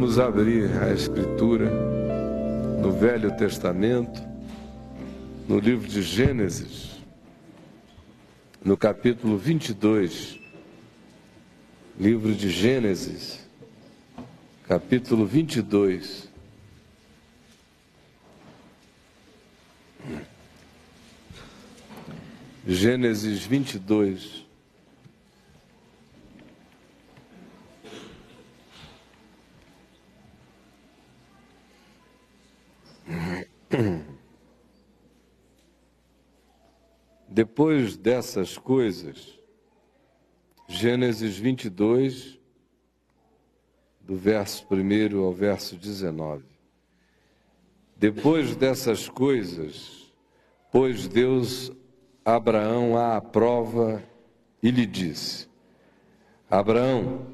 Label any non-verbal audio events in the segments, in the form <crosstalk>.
Vamos abrir a Escritura no Velho Testamento, no livro de Gênesis, no capítulo 22. Livro de Gênesis, capítulo 22. Gênesis 22. <coughs> Depois dessas coisas, Gênesis 22, do verso 1 ao verso 19. Depois dessas coisas, pôs Deus Abraão à prova e lhe disse: Abraão,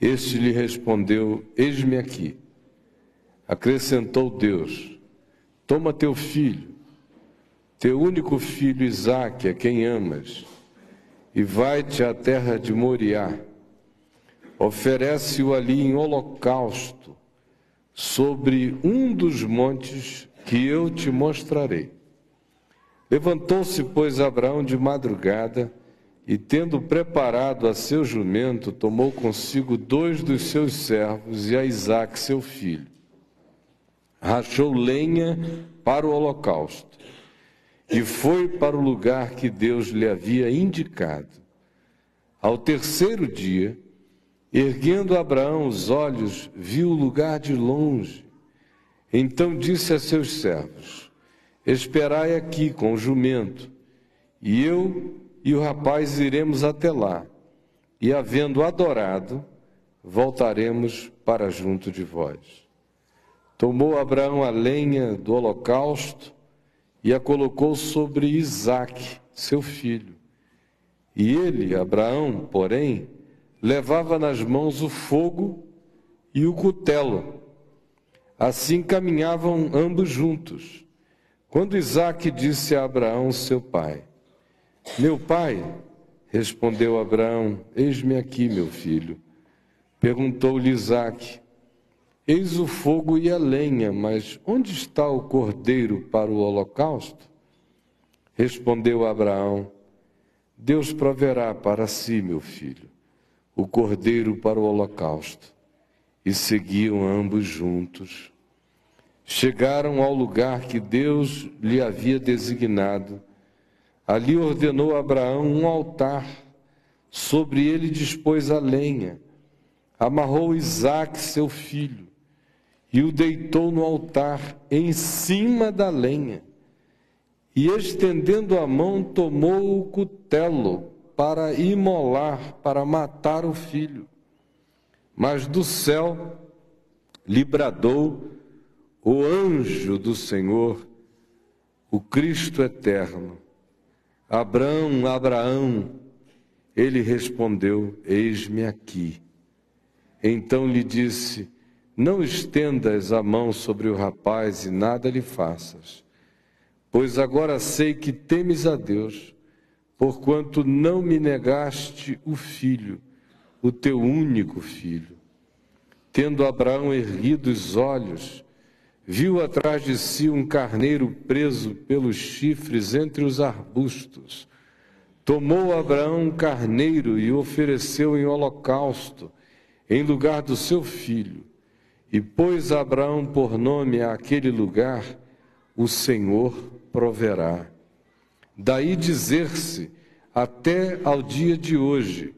este lhe respondeu: Eis-me aqui. Acrescentou Deus: Toma teu filho, teu único filho Isaque, a quem amas, e vai-te à terra de Moriá. Oferece-o ali em holocausto, sobre um dos montes que eu te mostrarei. Levantou-se, pois, Abraão de madrugada, e tendo preparado a seu jumento, tomou consigo dois dos seus servos e a Isaque, seu filho rachou lenha para o holocausto e foi para o lugar que Deus lhe havia indicado. Ao terceiro dia, erguendo Abraão os olhos, viu o lugar de longe. Então disse a seus servos: Esperai aqui com o jumento, e eu e o rapaz iremos até lá, e havendo adorado, voltaremos para junto de vós. Tomou Abraão a lenha do holocausto e a colocou sobre Isaque, seu filho. E ele, Abraão, porém, levava nas mãos o fogo e o cutelo. Assim caminhavam ambos juntos. Quando Isaque disse a Abraão, seu pai: Meu pai, respondeu Abraão: Eis-me aqui, meu filho. Perguntou-lhe Isaque: Eis o fogo e a lenha, mas onde está o cordeiro para o holocausto? Respondeu Abraão: Deus proverá para si, meu filho, o cordeiro para o holocausto. E seguiam ambos juntos. Chegaram ao lugar que Deus lhe havia designado. Ali ordenou Abraão um altar. Sobre ele dispôs a lenha. Amarrou Isaque, seu filho e o deitou no altar, em cima da lenha. E estendendo a mão, tomou o cutelo para imolar, para matar o filho. Mas do céu lhe bradou o anjo do Senhor, o Cristo eterno. Abraão, Abraão, ele respondeu: Eis-me aqui. Então lhe disse: não estendas a mão sobre o rapaz e nada lhe faças, pois agora sei que temes a Deus, porquanto não me negaste o filho, o teu único filho. Tendo Abraão erguido os olhos, viu atrás de si um carneiro preso pelos chifres entre os arbustos. Tomou Abraão um carneiro e o ofereceu em holocausto, em lugar do seu filho. E pôs Abraão por nome àquele lugar: O Senhor proverá. Daí dizer-se, até ao dia de hoje,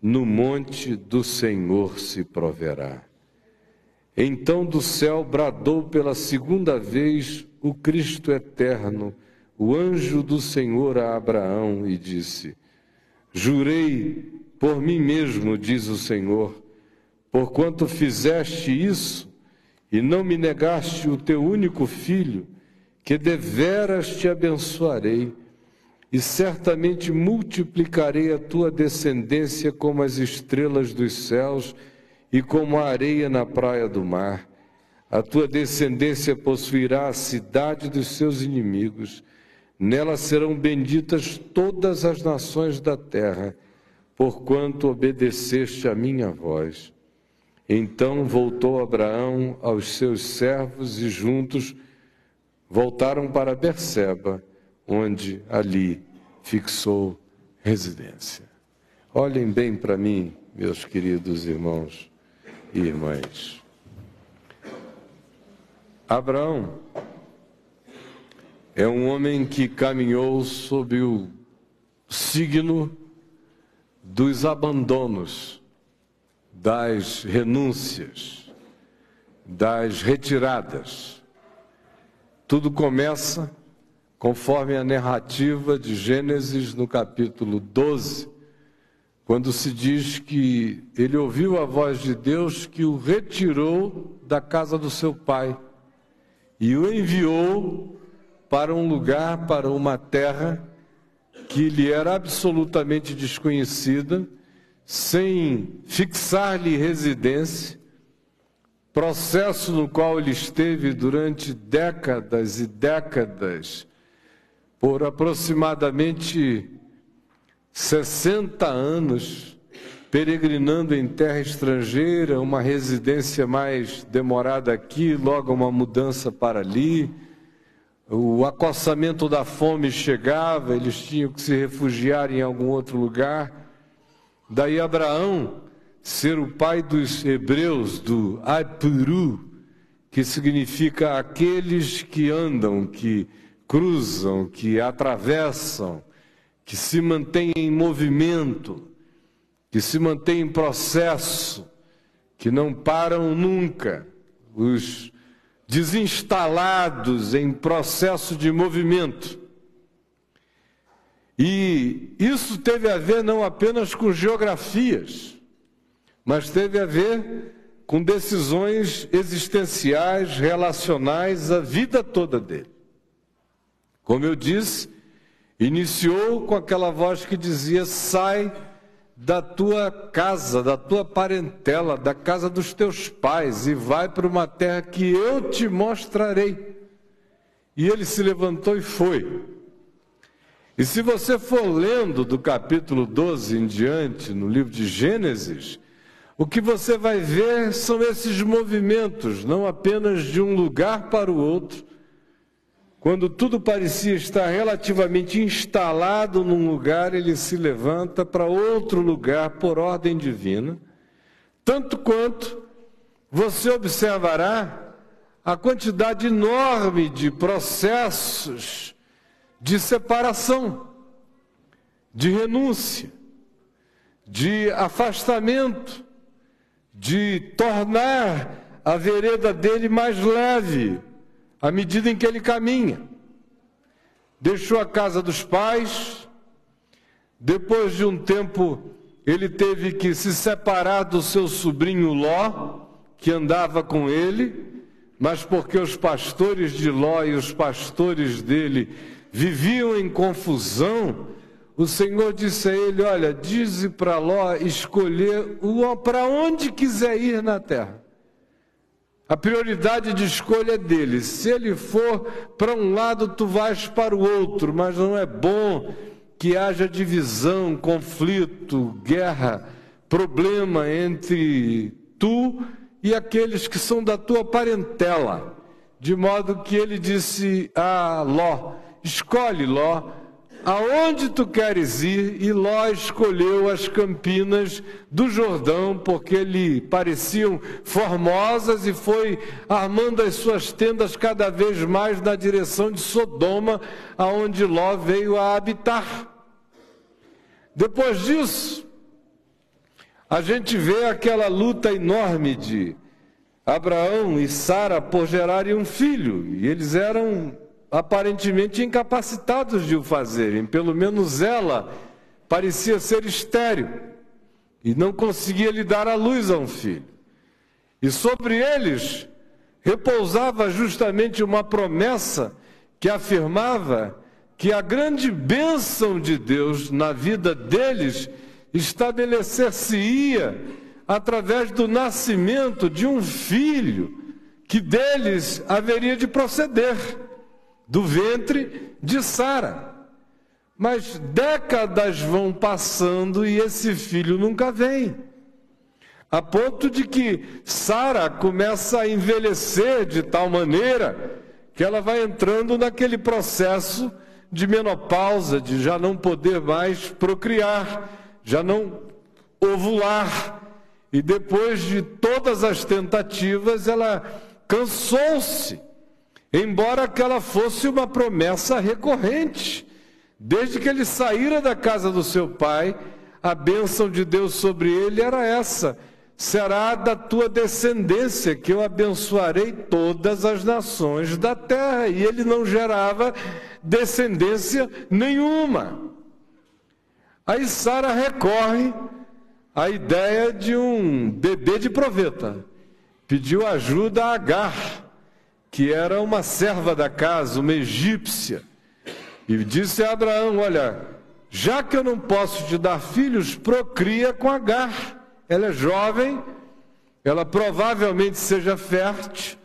no monte do Senhor se proverá. Então do céu bradou pela segunda vez o Cristo eterno, o anjo do Senhor a Abraão, e disse: Jurei por mim mesmo, diz o Senhor, Porquanto fizeste isso e não me negaste o teu único filho, que deveras te abençoarei, e certamente multiplicarei a tua descendência como as estrelas dos céus e como a areia na praia do mar. A tua descendência possuirá a cidade dos seus inimigos. Nela serão benditas todas as nações da terra, porquanto obedeceste a minha voz. Então voltou Abraão aos seus servos e juntos voltaram para Berseba, onde ali fixou residência. Olhem bem para mim, meus queridos irmãos e irmãs. Abraão é um homem que caminhou sob o signo dos abandonos, das renúncias, das retiradas. Tudo começa conforme a narrativa de Gênesis no capítulo 12, quando se diz que ele ouviu a voz de Deus que o retirou da casa do seu pai e o enviou para um lugar, para uma terra que lhe era absolutamente desconhecida, sem fixar-lhe residência, processo no qual ele esteve durante décadas e décadas, por aproximadamente 60 anos, peregrinando em terra estrangeira, uma residência mais demorada aqui, logo uma mudança para ali o acossamento da fome chegava, eles tinham que se refugiar em algum outro lugar. Daí Abraão ser o pai dos hebreus, do Apuru, que significa aqueles que andam, que cruzam, que atravessam, que se mantêm em movimento, que se mantêm em processo, que não param nunca. Os desinstalados em processo de movimento. E isso teve a ver não apenas com geografias, mas teve a ver com decisões existenciais, relacionais, a vida toda dele. Como eu disse, iniciou com aquela voz que dizia: sai da tua casa, da tua parentela, da casa dos teus pais e vai para uma terra que eu te mostrarei. E ele se levantou e foi. E se você for lendo do capítulo 12 em diante, no livro de Gênesis, o que você vai ver são esses movimentos, não apenas de um lugar para o outro, quando tudo parecia estar relativamente instalado num lugar, ele se levanta para outro lugar por ordem divina, tanto quanto você observará a quantidade enorme de processos de separação, de renúncia, de afastamento, de tornar a vereda dele mais leve à medida em que ele caminha. Deixou a casa dos pais, depois de um tempo, ele teve que se separar do seu sobrinho Ló, que andava com ele, mas porque os pastores de Ló e os pastores dele viviam em confusão, o Senhor disse a ele: Olha, dize para Ló escolher para onde quiser ir na terra. A prioridade de escolha é dele. Se ele for para um lado, tu vais para o outro, mas não é bom que haja divisão, conflito, guerra, problema entre tu e aqueles que são da tua parentela. De modo que ele disse a Ló: escolhe Ló aonde tu queres ir? E Ló escolheu as campinas do Jordão, porque lhe pareciam formosas, e foi armando as suas tendas cada vez mais na direção de Sodoma, aonde Ló veio a habitar. Depois disso, a gente vê aquela luta enorme de Abraão e Sara por gerarem um filho, e eles eram aparentemente incapacitados de o fazerem, pelo menos ela parecia ser estéril e não conseguia lhe dar a luz a um filho. E sobre eles repousava justamente uma promessa que afirmava que a grande bênção de Deus na vida deles estabelecer-se-ia através do nascimento de um filho que deles haveria de proceder do ventre de Sara. Mas décadas vão passando e esse filho nunca vem. a ponto de que Sara começa a envelhecer de tal maneira que ela vai entrando naquele processo de menopausa, de já não poder mais procriar, já não ovular. E depois de todas as tentativas, ela cansou-se, embora aquela fosse uma promessa recorrente. Desde que ele saíra da casa do seu pai, a bênção de Deus sobre ele era essa: será da tua descendência que eu abençoarei todas as nações da terra. E ele não gerava descendência nenhuma. Aí Sara recorre à ideia de um bebê de proveta. Pediu ajuda a Agar, que era uma serva da casa, uma egípcia. E disse a Abraão: Olha, já que eu não posso te dar filhos, procria com Agar. Ela é jovem, ela provavelmente seja fértil,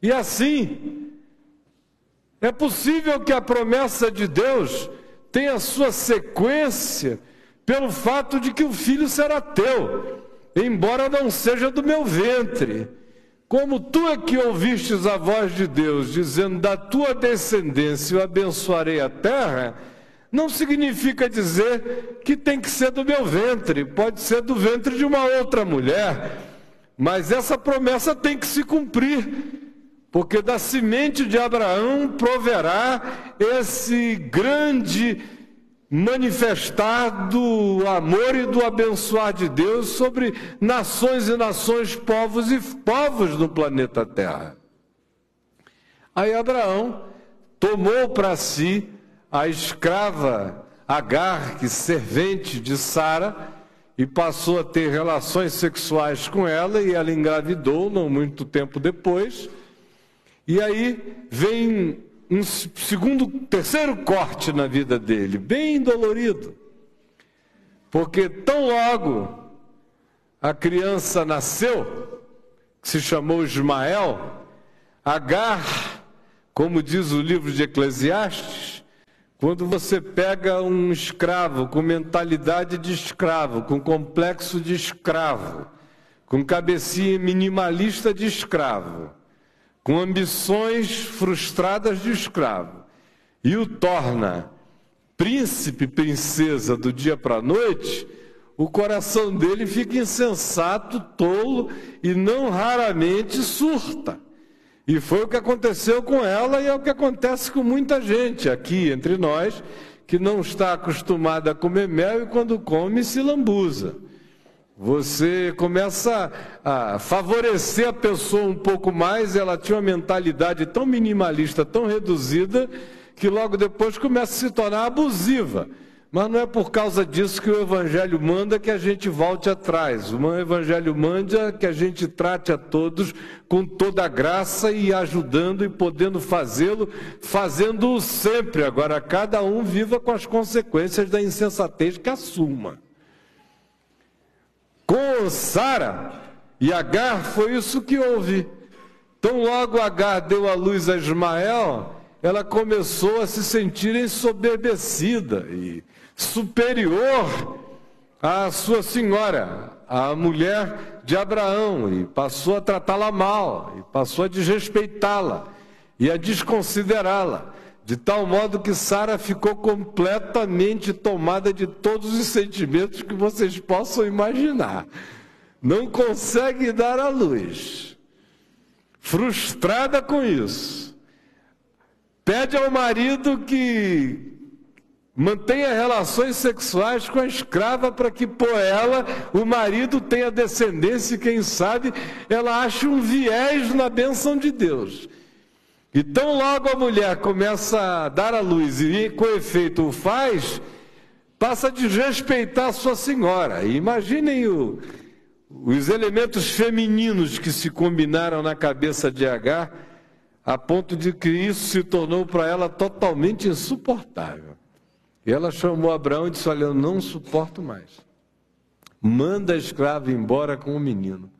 e assim é possível que a promessa de Deus tenha sua sequência pelo fato de que o filho será teu, embora não seja do meu ventre. Como tu é que ouvistes a voz de Deus dizendo: Da tua descendência eu abençoarei a terra, não significa dizer que tem que ser do meu ventre, pode ser do ventre de uma outra mulher, mas essa promessa tem que se cumprir porque da semente de Abraão proverá esse grande manifestar do amor e do abençoar de Deus sobre nações e nações, povos e povos no planeta Terra. Aí Abraão tomou para si a escrava Agar, que servente de Sara, e passou a ter relações sexuais com ela, e ela engravidou não muito tempo depois. E aí vem um segundo, terceiro corte na vida dele, bem dolorido. Porque tão logo a criança nasceu, que se chamou Ismael, Agar, como diz o livro de Eclesiastes, quando você pega um escravo com mentalidade de escravo, com complexo de escravo, com cabecinha minimalista de escravo, com ambições frustradas de escravo e o torna príncipe, princesa do dia para a noite, o coração dele fica insensato, tolo e não raramente surta. E foi o que aconteceu com ela e é o que acontece com muita gente aqui entre nós que não está acostumada a comer mel e quando come se lambuza. Você começa a favorecer a pessoa um pouco mais, ela tinha uma mentalidade tão minimalista, tão reduzida, que logo depois começa a se tornar abusiva. Mas não é por causa disso que o Evangelho manda que a gente volte atrás. O Evangelho manda que a gente trate a todos com toda a graça e ajudando e podendo fazê-lo, fazendo-o sempre. Agora, cada um viva com as consequências da insensatez que assuma. Sara e Agar foi isso que houve. Tão logo Agar deu a luz a Ismael, ela começou a se sentir ensoberbecida e superior à sua senhora, a mulher de Abraão, e passou a tratá-la mal, e passou a desrespeitá-la e a desconsiderá-la. De tal modo que Sara ficou completamente tomada de todos os sentimentos que vocês possam imaginar. Não consegue dar à luz. Frustrada com isso. Pede ao marido que mantenha relações sexuais com a escrava para que por ela o marido tenha descendência e quem sabe ela ache um viés na bênção de Deus. E tão logo a mulher começa a dar a luz e com efeito o faz, passa a desrespeitar a sua senhora. E imaginem o, os elementos femininos que se combinaram na cabeça de Agar, a ponto de que isso se tornou para ela totalmente insuportável. E ela chamou Abraão e disse: Olha, eu não suporto mais. Manda a escrava embora com o menino.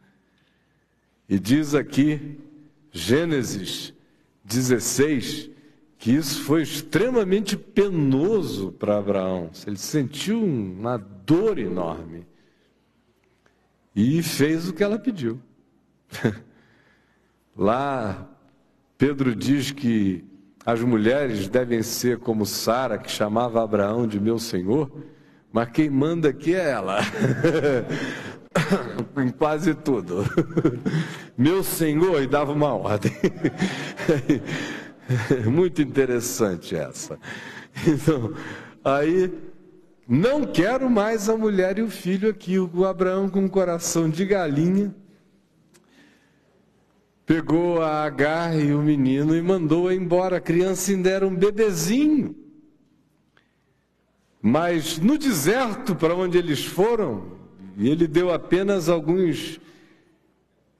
E diz aqui, Gênesis 16, que isso foi extremamente penoso para Abraão. Ele sentiu uma dor enorme. e fez o que ela pediu. <laughs> Lá, Pedro diz que as mulheres devem ser como Sara, que chamava Abraão de meu senhor, mas quem manda aqui é ela. <laughs> <coughs> em quase tudo. <laughs> Meu senhor, e dava uma ordem. <laughs> Muito interessante essa. Então, aí, não quero mais a mulher e o filho aqui. O Abraão, com um coração de galinha, pegou a Agar e o menino e mandou-a embora. A criança ainda era um bebezinho. Mas no deserto para onde eles foram, ele deu apenas alguns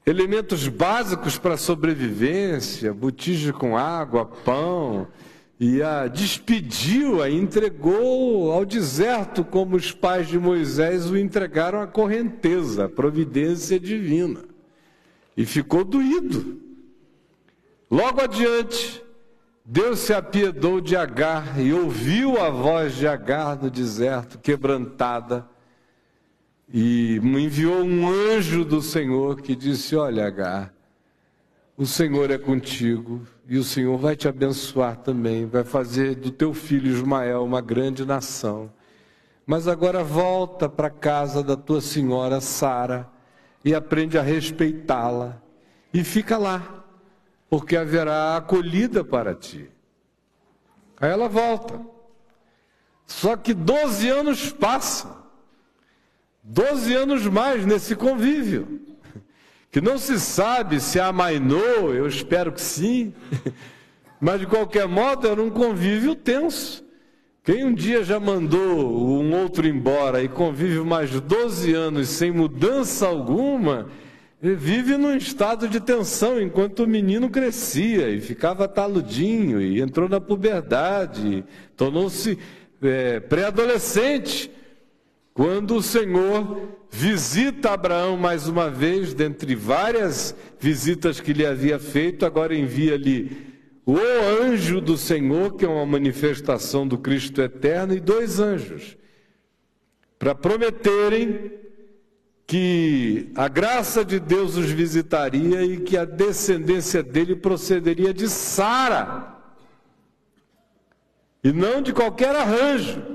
elementos básicos para a sobrevivência, botija com água, pão, e a despediu, a entregou ao deserto, como os pais de Moisés o entregaram à correnteza, a providência divina e ficou doído. Logo adiante, Deus se apiedou de Agar e ouviu a voz de Agar no deserto, quebrantada, e enviou um anjo do Senhor que disse: Olha, Agar, o Senhor é contigo e o Senhor vai te abençoar também, vai fazer do teu filho Ismael uma grande nação. Mas agora volta para a casa da tua senhora Sara e aprende a respeitá-la. E fica lá, porque haverá acolhida para ti. Aí ela volta. Só que 12 anos passam. 12 anos mais nesse convívio. Que não se sabe se amainou, eu espero que sim. Mas de qualquer modo era um convívio tenso. Quem um dia já mandou um outro embora e convive mais 12 anos sem mudança alguma, vive num estado de tensão enquanto o menino crescia e ficava taludinho e entrou na puberdade, tornou-se é, pré-adolescente. Quando o Senhor visita Abraão mais uma vez, dentre várias visitas que lhe havia feito, agora envia-lhe o anjo do Senhor, que é uma manifestação do Cristo eterno, e dois anjos, para prometerem que a graça de Deus os visitaria e que a descendência dele procederia de Sara, e não de qualquer arranjo.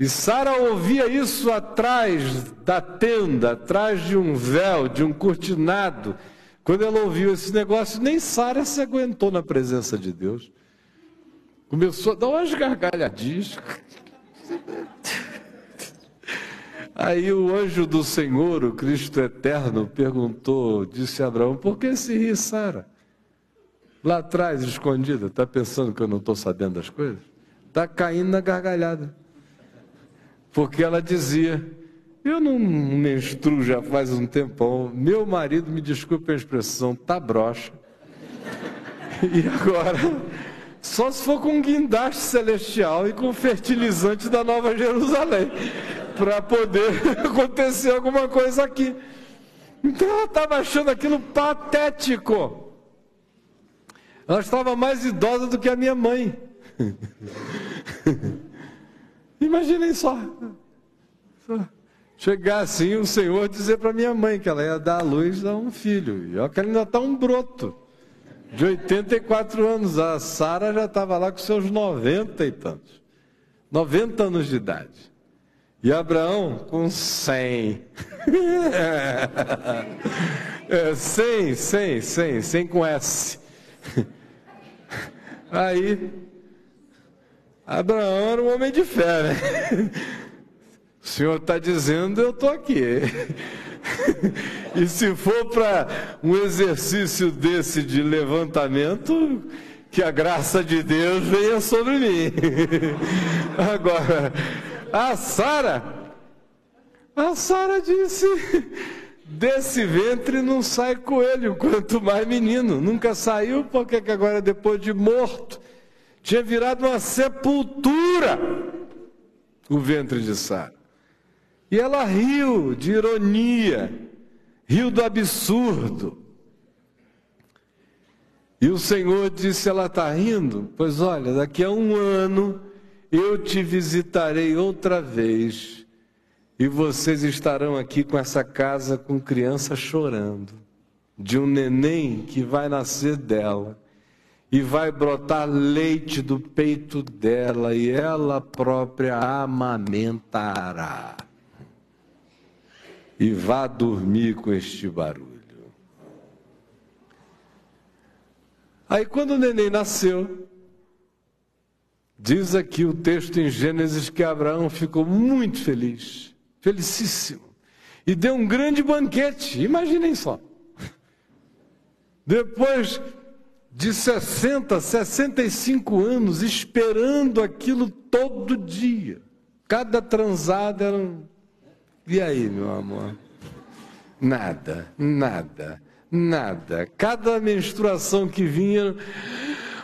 E Sara ouvia isso atrás da tenda, atrás de um véu, de um cortinado, quando ela ouviu esse negócio, nem Sara se aguentou na presença de Deus. Começou a dar umas gargalhadinhas. <laughs> Aí o anjo do Senhor, o Cristo eterno, perguntou, disse a Abraão: Por que se ri, Sara? Lá atrás, escondida, está pensando que eu não estou sabendo das coisas? Está caindo na gargalhada. Porque ela dizia: eu não menstruo já faz um tempão. Meu marido, me desculpe a expressão, tá broxa. <laughs> E agora, só se for com guindaste celestial e com fertilizante da Nova Jerusalém, <laughs> para poder <laughs> acontecer alguma coisa aqui. Então ela estava achando aquilo patético. Ela estava mais idosa do que a minha mãe. Imaginem só. só. Chegar assim, o Senhor dizer para minha mãe que ela ia dar à luz a um filho. E olha que ela ainda está um broto. De 84 anos. A Sara já estava lá com seus 90 e tantos. 90 anos de idade. E Abraão com 100. <laughs> é, 100, 100, 100, 100 com S. Aí, Abraão era um homem de fé, né? <laughs> O Senhor está dizendo, eu estou aqui. <laughs> e se for para um exercício desse de levantamento, que a graça de Deus venha sobre mim. <laughs> Agora, a Sara, a Sara disse: desse ventre não sai coelho, quanto mais menino. Nunca saiu, porque agora, depois de morto, tinha virado uma sepultura o ventre de Sara. E ela riu de ironia, riu do absurdo. E o Senhor disse: Ela está rindo? Pois olha, daqui a um ano eu te visitarei outra vez e vocês estarão aqui com essa casa com criança chorando, de um neném que vai nascer dela e vai brotar leite do peito dela e ela própria amamentará. E vá dormir com este barulho. Aí, quando o neném nasceu, diz aqui o texto em Gênesis que Abraão ficou muito feliz, felicíssimo, e deu um grande banquete. Imaginem só. <laughs> Depois de 60, 65 anos esperando aquilo todo dia. Cada transada era um. E aí, meu amor? Nada, nada, nada. Cada menstruação que vinha.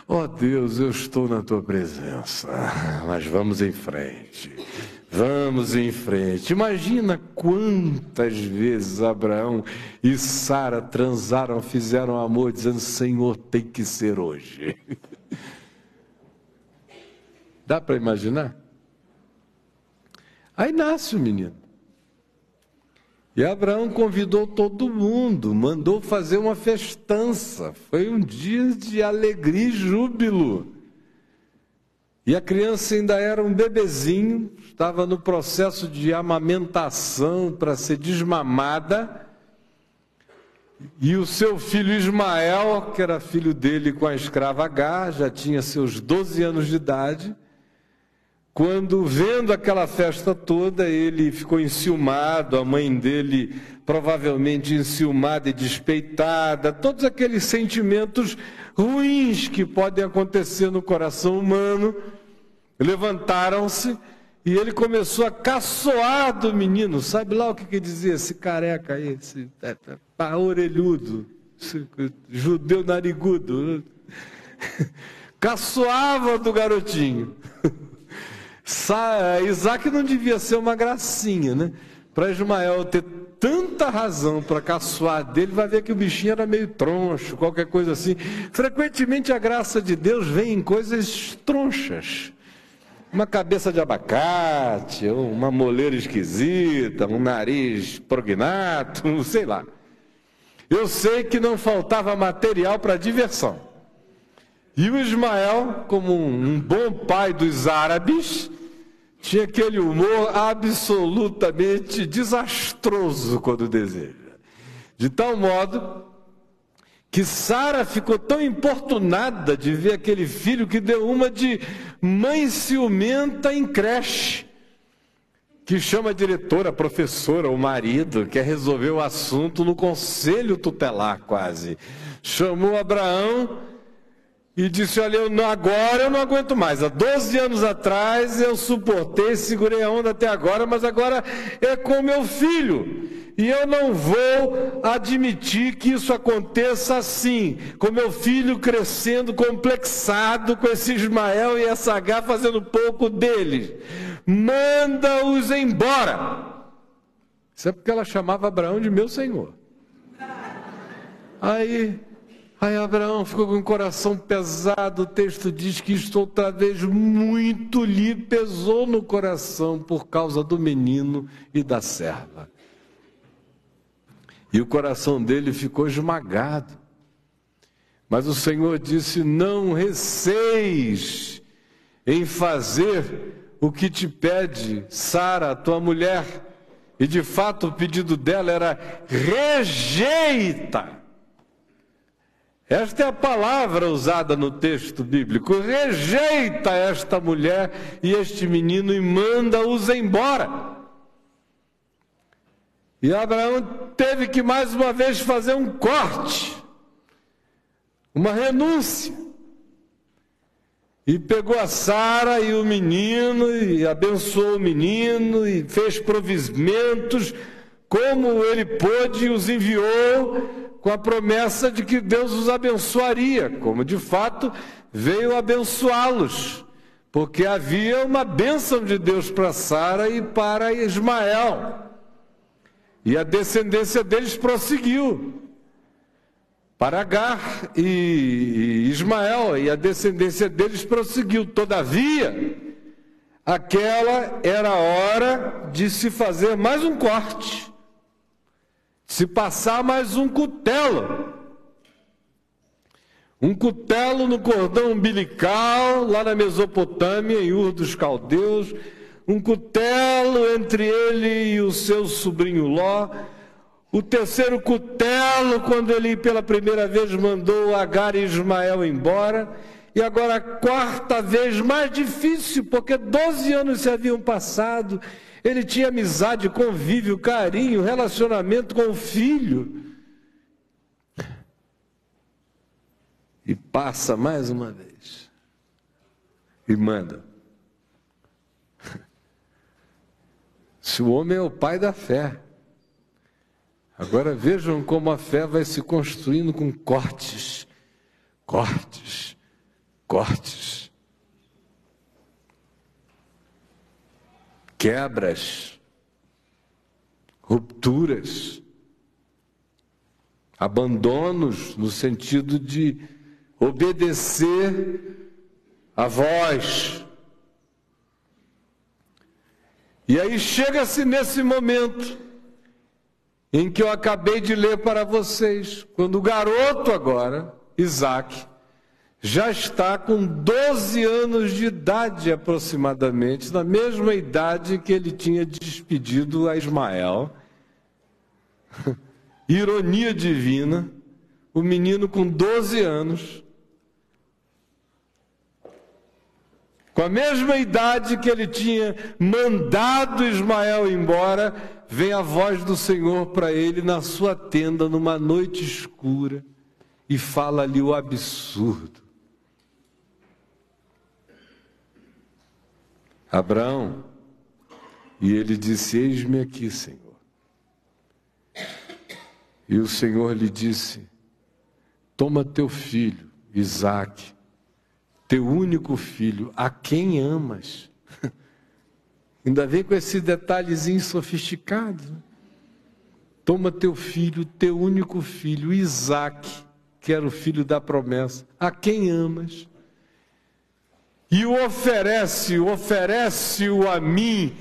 Oh Deus, eu estou na tua presença. Mas vamos em frente. Vamos em frente. Imagina quantas vezes Abraão e Sara transaram, fizeram amor, dizendo: Senhor, tem que ser hoje. <laughs> Dá para imaginar? Aí nasce o menino. E Abraão convidou todo mundo, mandou fazer uma festança. Foi um dia de alegria e júbilo. E a criança ainda era um bebezinho, estava no processo de amamentação para ser desmamada. E o seu filho Ismael, que era filho dele com a escrava H, já tinha seus 12 anos de idade. Quando, vendo aquela festa toda, ele ficou enciumado, a mãe dele provavelmente enciumada e despeitada, todos aqueles sentimentos ruins que podem acontecer no coração humano levantaram-se e ele começou a caçoar do menino. Sabe lá o que, que dizia esse careca aí, esse é, é, orelhudo, esse judeu narigudo? <laughs> Caçoava do garotinho. <laughs> Isaac não devia ser uma gracinha, né? Para Ismael ter tanta razão para caçoar dele, vai ver que o bichinho era meio troncho, qualquer coisa assim. Frequentemente a graça de Deus vem em coisas tronchas uma cabeça de abacate, uma moleira esquisita, um nariz prognato, <laughs> sei lá. Eu sei que não faltava material para diversão. E o Ismael, como um bom pai dos árabes, tinha aquele humor absolutamente desastroso quando deseja. De tal modo que Sara ficou tão importunada de ver aquele filho que deu uma de mãe ciumenta em creche, que chama a diretora, a professora, o marido, quer resolver o assunto no conselho tutelar quase. Chamou Abraão e disse: Olha, eu não, agora eu não aguento mais. Há 12 anos atrás eu suportei, segurei a onda até agora, mas agora é com meu filho. E eu não vou admitir que isso aconteça assim, com meu filho crescendo complexado com esse Ismael e essa H fazendo pouco deles. Manda-os embora. Isso é porque ela chamava Abraão de meu senhor. Aí, aí Abraão ficou com o coração pesado. O texto diz que isto outra vez muito lhe pesou no coração por causa do menino e da serva. E o coração dele ficou esmagado. Mas o Senhor disse: Não receis em fazer o que te pede Sara, tua mulher. E de fato o pedido dela era: rejeita. Esta é a palavra usada no texto bíblico. Rejeita esta mulher e este menino e manda-os embora. E Abraão teve que mais uma vez fazer um corte, uma renúncia. E pegou a Sara e o menino, e abençoou o menino, e fez provimentos, como ele pôde, e os enviou com a promessa de que Deus os abençoaria, como de fato veio abençoá-los, porque havia uma bênção de Deus para Sara e para Ismael. E a descendência deles prosseguiu para Agar e Ismael, e a descendência deles prosseguiu. Todavia, aquela era a hora de se fazer mais um corte, se passar mais um cutelo. Um cutelo no cordão umbilical, lá na Mesopotâmia, em Ur dos Caldeus, um cutelo entre ele e o seu sobrinho Ló, o terceiro cutelo, quando ele pela primeira vez mandou Agar e Ismael embora, e agora a quarta vez mais difícil, porque 12 anos se haviam passado, ele tinha amizade, convívio, carinho, relacionamento com o filho. E passa mais uma vez. E manda. Se o homem é o pai da fé. Agora vejam como a fé vai se construindo com cortes, cortes, cortes. Quebras, rupturas, abandonos no sentido de obedecer a voz. E aí chega-se nesse momento em que eu acabei de ler para vocês, quando o garoto agora, Isaac, já está com 12 anos de idade aproximadamente, na mesma idade que ele tinha despedido a Ismael. <laughs> Ironia divina, o menino com 12 anos Com a mesma idade que ele tinha mandado Ismael embora, vem a voz do Senhor para ele na sua tenda numa noite escura e fala ali o absurdo. Abraão, e ele disse: Eis-me aqui, Senhor. E o Senhor lhe disse: Toma teu filho, Isaque, teu único filho, a quem amas. <laughs> Ainda vem com esse detalhezinho sofisticado. Né? Toma teu filho, teu único filho, Isaac, que era o filho da promessa, a quem amas, e o oferece, oferece-o a mim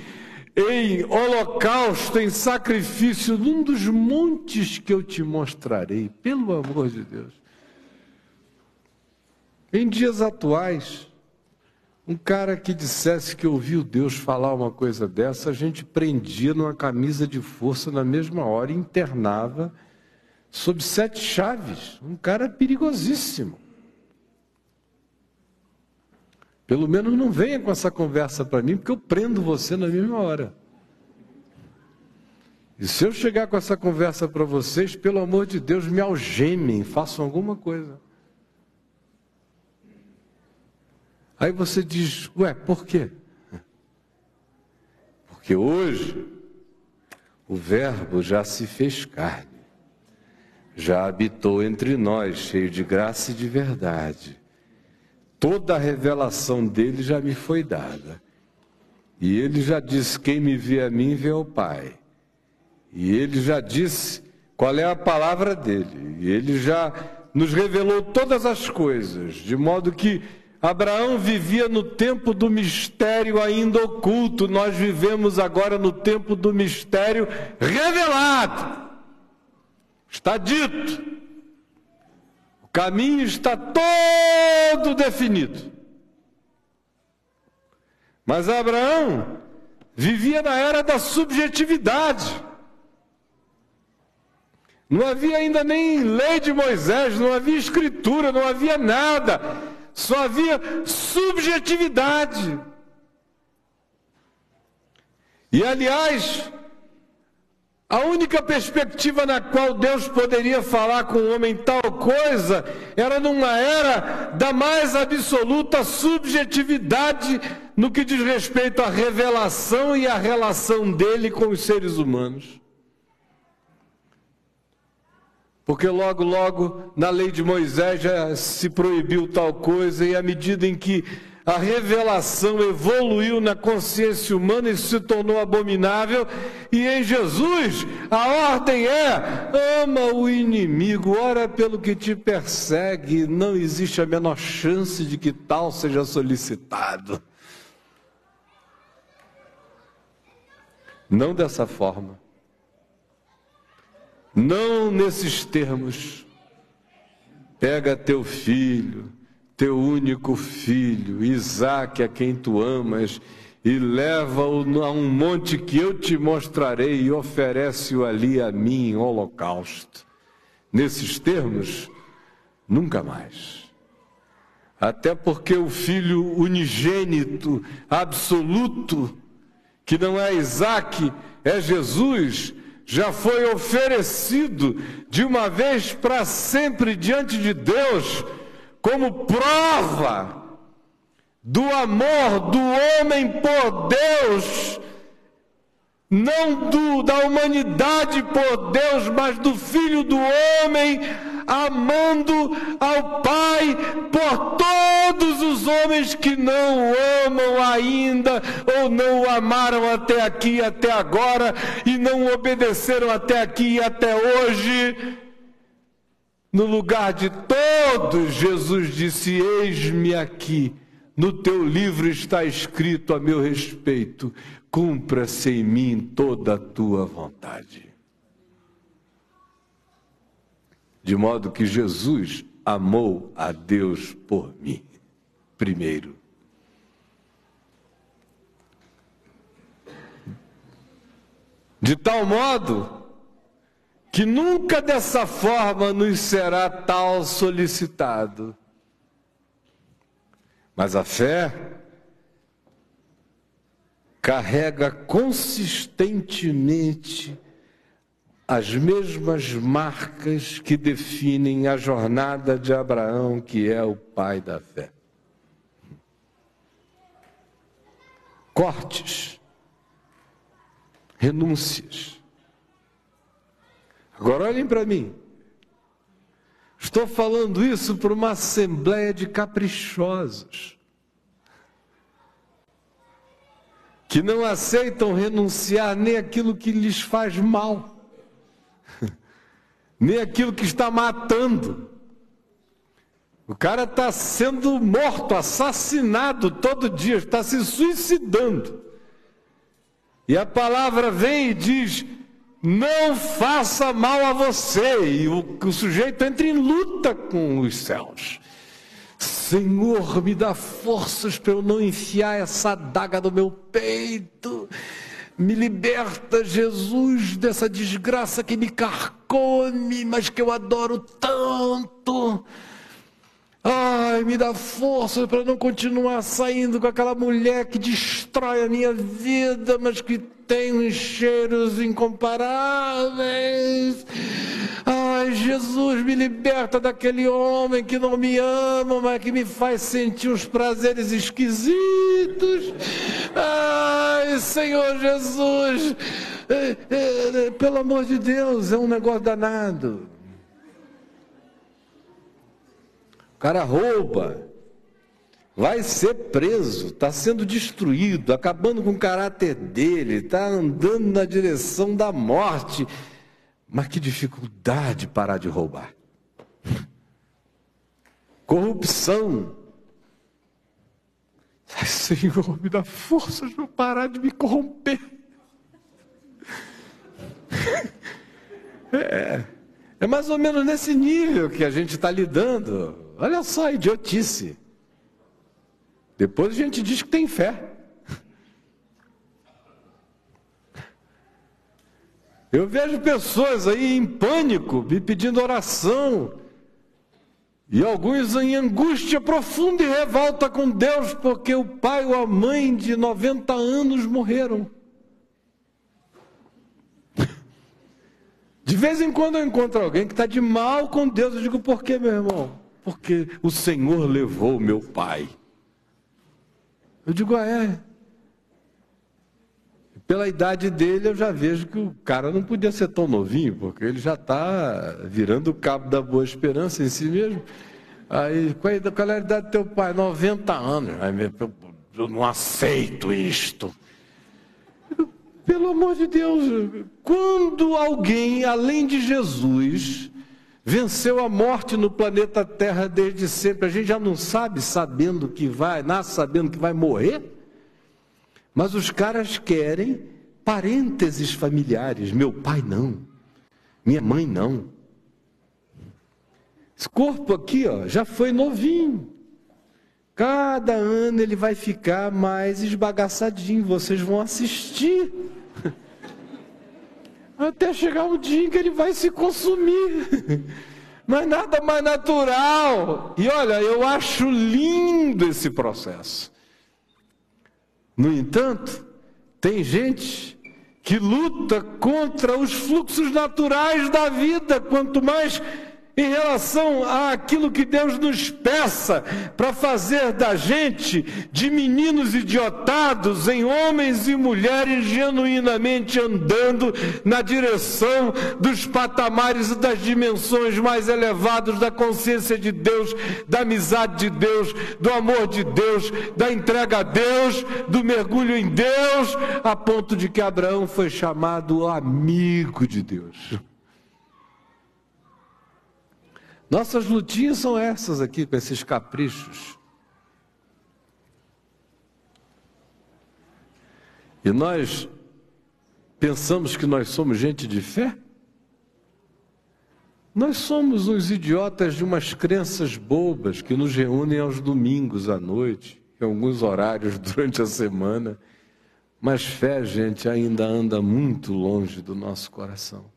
em holocausto, em sacrifício, num dos montes que eu te mostrarei, pelo amor de Deus. Em dias atuais, um cara que dissesse que ouviu Deus falar uma coisa dessa, a gente prendia numa camisa de força na mesma hora e internava sob sete chaves. Um cara perigosíssimo. Pelo menos não venha com essa conversa para mim, porque eu prendo você na mesma hora. E se eu chegar com essa conversa para vocês, pelo amor de Deus, me algemem, façam alguma coisa. Aí você diz, ué, por quê? Porque hoje o Verbo já se fez carne, já habitou entre nós, cheio de graça e de verdade. Toda a revelação dele já me foi dada. E ele já disse: Quem me vê a mim, vê ao Pai. E ele já disse qual é a palavra dele. E ele já nos revelou todas as coisas, de modo que Abraão vivia no tempo do mistério ainda oculto, nós vivemos agora no tempo do mistério revelado. Está dito. Caminho está todo definido. Mas Abraão vivia na era da subjetividade. Não havia ainda nem lei de Moisés, não havia escritura, não havia nada só havia subjetividade. E aliás, a única perspectiva na qual Deus poderia falar com o homem tal coisa era numa era da mais absoluta subjetividade no que diz respeito à revelação e à relação dele com os seres humanos. Porque logo, logo, na lei de Moisés já se proibiu tal coisa, e à medida em que a revelação evoluiu na consciência humana e se tornou abominável, e em Jesus a ordem é: ama o inimigo, ora pelo que te persegue, não existe a menor chance de que tal seja solicitado. Não dessa forma. Não nesses termos. Pega teu filho, teu único filho, Isaque, a quem tu amas, e leva-o a um monte que eu te mostrarei e oferece-o ali a mim em holocausto. Nesses termos, nunca mais. Até porque o filho unigênito, absoluto, que não é Isaac, é Jesus, já foi oferecido de uma vez para sempre diante de Deus, como prova do amor do homem por Deus, não do, da humanidade por Deus, mas do Filho do homem, amando ao Pai por todos os homens que não o amam ainda, ou não o amaram até aqui, até agora, e não obedeceram até aqui e até hoje. No lugar de todos, Jesus disse: Eis-me aqui, no teu livro está escrito a meu respeito cumpra-se em mim toda a tua vontade. De modo que Jesus amou a Deus por mim, primeiro. De tal modo que nunca dessa forma nos será tal solicitado. Mas a fé carrega consistentemente as mesmas marcas que definem a jornada de Abraão, que é o pai da fé. Cortes, renúncias. Agora olhem para mim. Estou falando isso para uma assembleia de caprichosos. que não aceitam renunciar nem aquilo que lhes faz mal, <laughs> nem aquilo que está matando. O cara está sendo morto, assassinado todo dia, está se suicidando. E a palavra vem e diz: não faça mal a você. E o, o sujeito entra em luta com os céus. Senhor, me dá forças para eu não enfiar essa adaga no meu peito. Me liberta, Jesus, dessa desgraça que me carcome, mas que eu adoro tanto. Ai, me dá força para não continuar saindo com aquela mulher que destrói a minha vida, mas que tem uns cheiros incomparáveis. Ai, Jesus, me liberta daquele homem que não me ama, mas que me faz sentir uns prazeres esquisitos. Ai, Senhor Jesus, é, é, pelo amor de Deus, é um negócio danado. O cara rouba, vai ser preso, está sendo destruído, acabando com o caráter dele, está andando na direção da morte. Mas que dificuldade parar de roubar. Corrupção. Ai, Senhor, me dá forças para parar de me corromper. É, é mais ou menos nesse nível que a gente está lidando. Olha só idiotice. Depois a gente diz que tem fé. Eu vejo pessoas aí em pânico, me pedindo oração. E alguns em angústia profunda e revolta com Deus, porque o pai ou a mãe de 90 anos morreram. De vez em quando eu encontro alguém que está de mal com Deus. Eu digo, por que, meu irmão? Porque o Senhor levou meu pai. Eu digo, ah, é. Pela idade dele, eu já vejo que o cara não podia ser tão novinho, porque ele já está virando o cabo da boa esperança em si mesmo. Aí, qual é, é a idade do teu pai? 90 anos. Aí, eu não aceito isto. Pelo amor de Deus, quando alguém, além de Jesus, venceu a morte no planeta Terra desde sempre. A gente já não sabe sabendo que vai, nasce sabendo que vai morrer. Mas os caras querem parênteses familiares. Meu pai não, minha mãe não. Esse corpo aqui, ó, já foi novinho. Cada ano ele vai ficar mais esbagaçadinho. Vocês vão assistir. Até chegar um dia em que ele vai se consumir. <laughs> Mas nada mais natural. E olha, eu acho lindo esse processo. No entanto, tem gente que luta contra os fluxos naturais da vida. Quanto mais em relação àquilo que Deus nos peça para fazer da gente de meninos idiotados em homens e mulheres genuinamente andando na direção dos patamares e das dimensões mais elevados da consciência de Deus, da amizade de Deus, do amor de Deus, da entrega a Deus, do mergulho em Deus, a ponto de que Abraão foi chamado amigo de Deus. Nossas lutinhas são essas aqui, com esses caprichos. E nós pensamos que nós somos gente de fé? Nós somos uns idiotas de umas crenças bobas que nos reúnem aos domingos à noite, em alguns horários <laughs> durante a semana. Mas fé, gente, ainda anda muito longe do nosso coração.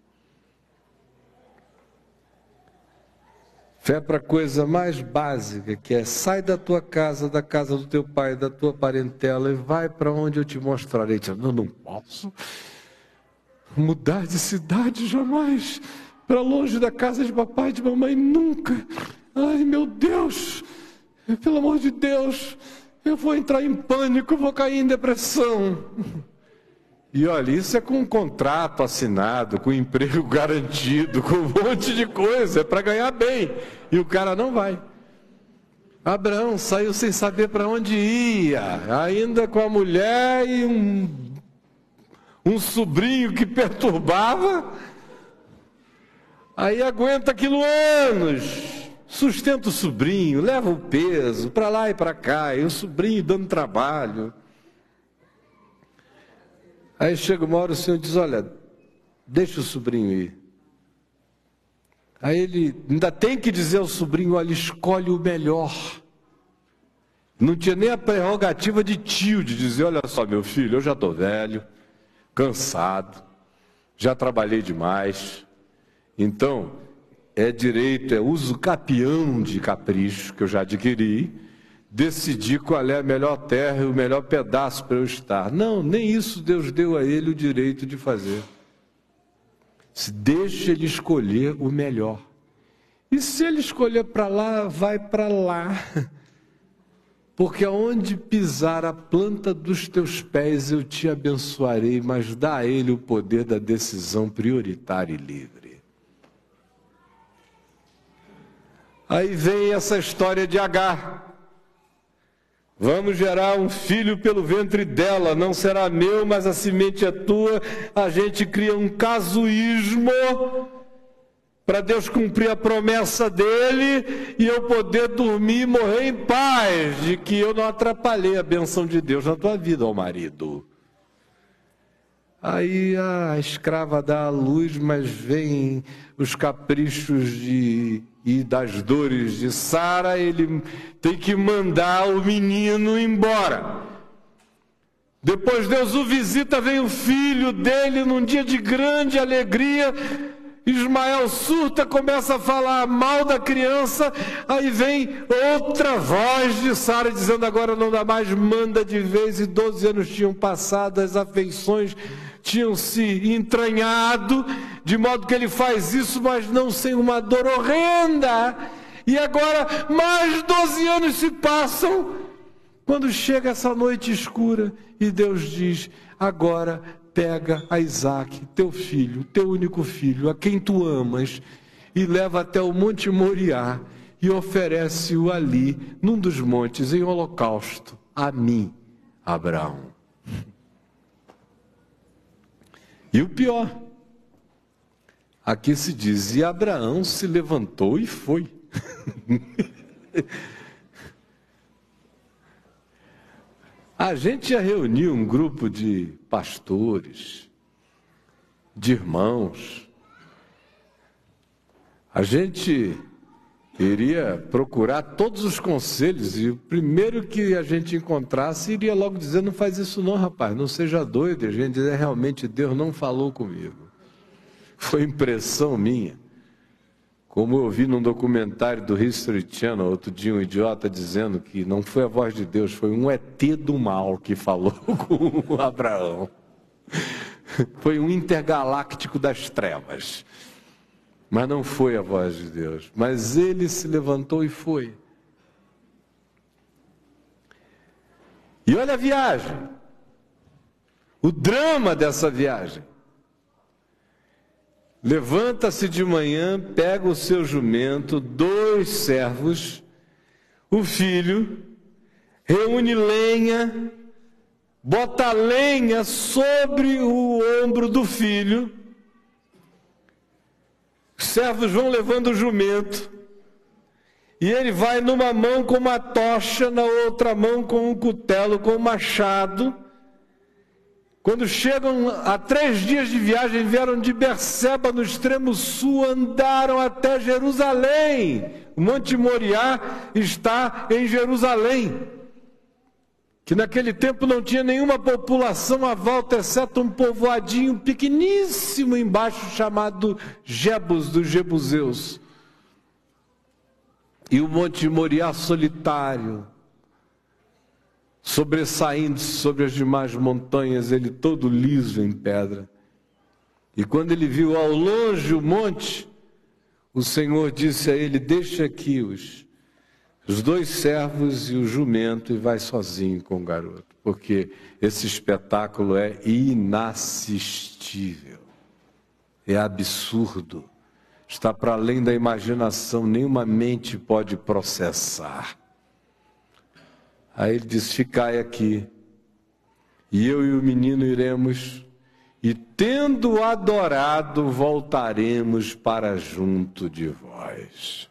Fé para a coisa mais básica, que é sai da tua casa, da casa do teu pai, da tua parentela e vai para onde eu te mostrarei. Não, não posso mudar de cidade jamais, para longe da casa de papai e de mamãe nunca. Ai meu Deus, pelo amor de Deus, eu vou entrar em pânico, vou cair em depressão. E olha, isso é com um contrato assinado, com um emprego <laughs> garantido, com um monte de coisa, é para ganhar bem. E o cara não vai. Abraão saiu sem saber para onde ia, ainda com a mulher e um, um sobrinho que <laughs> perturbava. Aí aguenta aquilo anos, sustenta o sobrinho, leva o peso para lá e para cá, e o sobrinho dando trabalho. Aí chega uma hora o Senhor diz: Olha, deixa o sobrinho ir. Aí ele ainda tem que dizer ao sobrinho: Olha, escolhe o melhor. Não tinha nem a prerrogativa de tio de dizer: Olha só, meu filho, eu já estou velho, cansado, já trabalhei demais. Então, é direito, é uso capião de capricho que eu já adquiri decidir qual é a melhor terra e o melhor pedaço para eu estar. Não, nem isso Deus deu a ele o direito de fazer. Se deixa ele escolher o melhor. E se ele escolher para lá, vai para lá. <laughs> Porque aonde pisar a planta dos teus pés eu te abençoarei, mas dá a ele o poder da decisão prioritária e livre. Aí vem essa história de Agar. Vamos gerar um filho pelo ventre dela, não será meu, mas a semente é tua. A gente cria um casuísmo para Deus cumprir a promessa dele e eu poder dormir e morrer em paz, de que eu não atrapalhei a benção de Deus na tua vida, ó marido. Aí a escrava dá a luz, mas vem os caprichos de e das dores de Sara, ele tem que mandar o menino embora. Depois Deus o visita, vem o filho dele num dia de grande alegria. Ismael surta, começa a falar mal da criança, aí vem outra voz de Sara dizendo: agora não dá mais, manda de vez. E 12 anos tinham passado, as afeições tinham se entranhado, de modo que ele faz isso, mas não sem uma dor horrenda. E agora, mais 12 anos se passam, quando chega essa noite escura e Deus diz: agora pega a Isaac, teu filho, teu único filho, a quem tu amas, e leva até o Monte Moriá e oferece-o ali, num dos montes, em holocausto, a mim, Abraão. E o pior, aqui se diz: e Abraão se levantou e foi. <laughs> A gente já reuniu um grupo de pastores, de irmãos. A gente iria procurar todos os conselhos e o primeiro que a gente encontrasse iria logo dizer: não faz isso não, rapaz, não seja doido. A gente dizer: realmente Deus não falou comigo. Foi impressão minha. Como eu vi num documentário do History Channel, outro dia um idiota dizendo que não foi a voz de Deus, foi um ET do mal que falou <laughs> com Abraão. Foi um intergaláctico das trevas. Mas não foi a voz de Deus. Mas ele se levantou e foi. E olha a viagem. O drama dessa viagem. Levanta-se de manhã, pega o seu jumento, dois servos, o filho, reúne lenha, bota lenha sobre o ombro do filho. Os servos vão levando o jumento. E ele vai numa mão com uma tocha, na outra mão com um cutelo, com um machado quando chegam a três dias de viagem, vieram de Berseba, no extremo sul, andaram até Jerusalém. O Monte Moriá está em Jerusalém, que naquele tempo não tinha nenhuma população à volta, exceto um povoadinho pequeníssimo embaixo, chamado Jebus, dos Jebuseus. E o Monte Moriá solitário, sobressaindo sobre as demais montanhas, ele todo liso em pedra. E quando ele viu ao longe o monte, o Senhor disse a ele: Deixa aqui os, dois servos e o jumento e vai sozinho com o garoto, porque esse espetáculo é inassistível, é absurdo, está para além da imaginação, nenhuma mente pode processar. Aí ele diz: Ficai aqui, e eu e o menino iremos, e tendo adorado, voltaremos para junto de vós.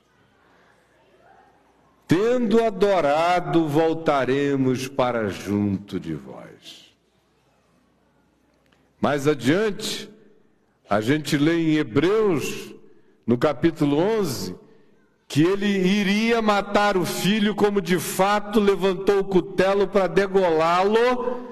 Tendo adorado, voltaremos para junto de vós. Mais adiante, a gente lê em Hebreus, no capítulo 11, que ele iria matar o filho, como de fato levantou o cutelo para degolá-lo,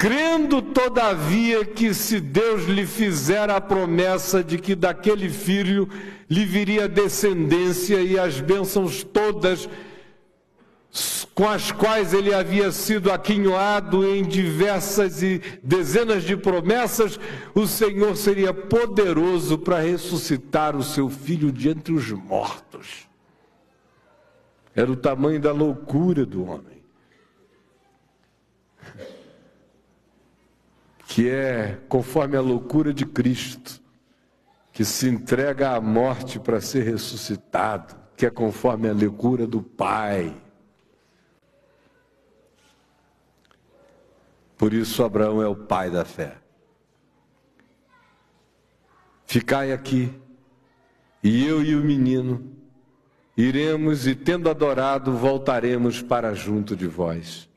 crendo todavia que se Deus lhe fizera a promessa de que daquele filho lhe viria descendência e as bênçãos todas com as quais ele havia sido aquinhoado em diversas e dezenas de promessas, o Senhor seria poderoso para ressuscitar o seu filho de entre os mortos. Era o tamanho da loucura do homem. Que é conforme a loucura de Cristo, que se entrega à morte para ser ressuscitado, que é conforme a loucura do Pai Por isso, Abraão é o pai da fé. Ficai aqui, e eu e o menino iremos e, tendo adorado, voltaremos para junto de vós.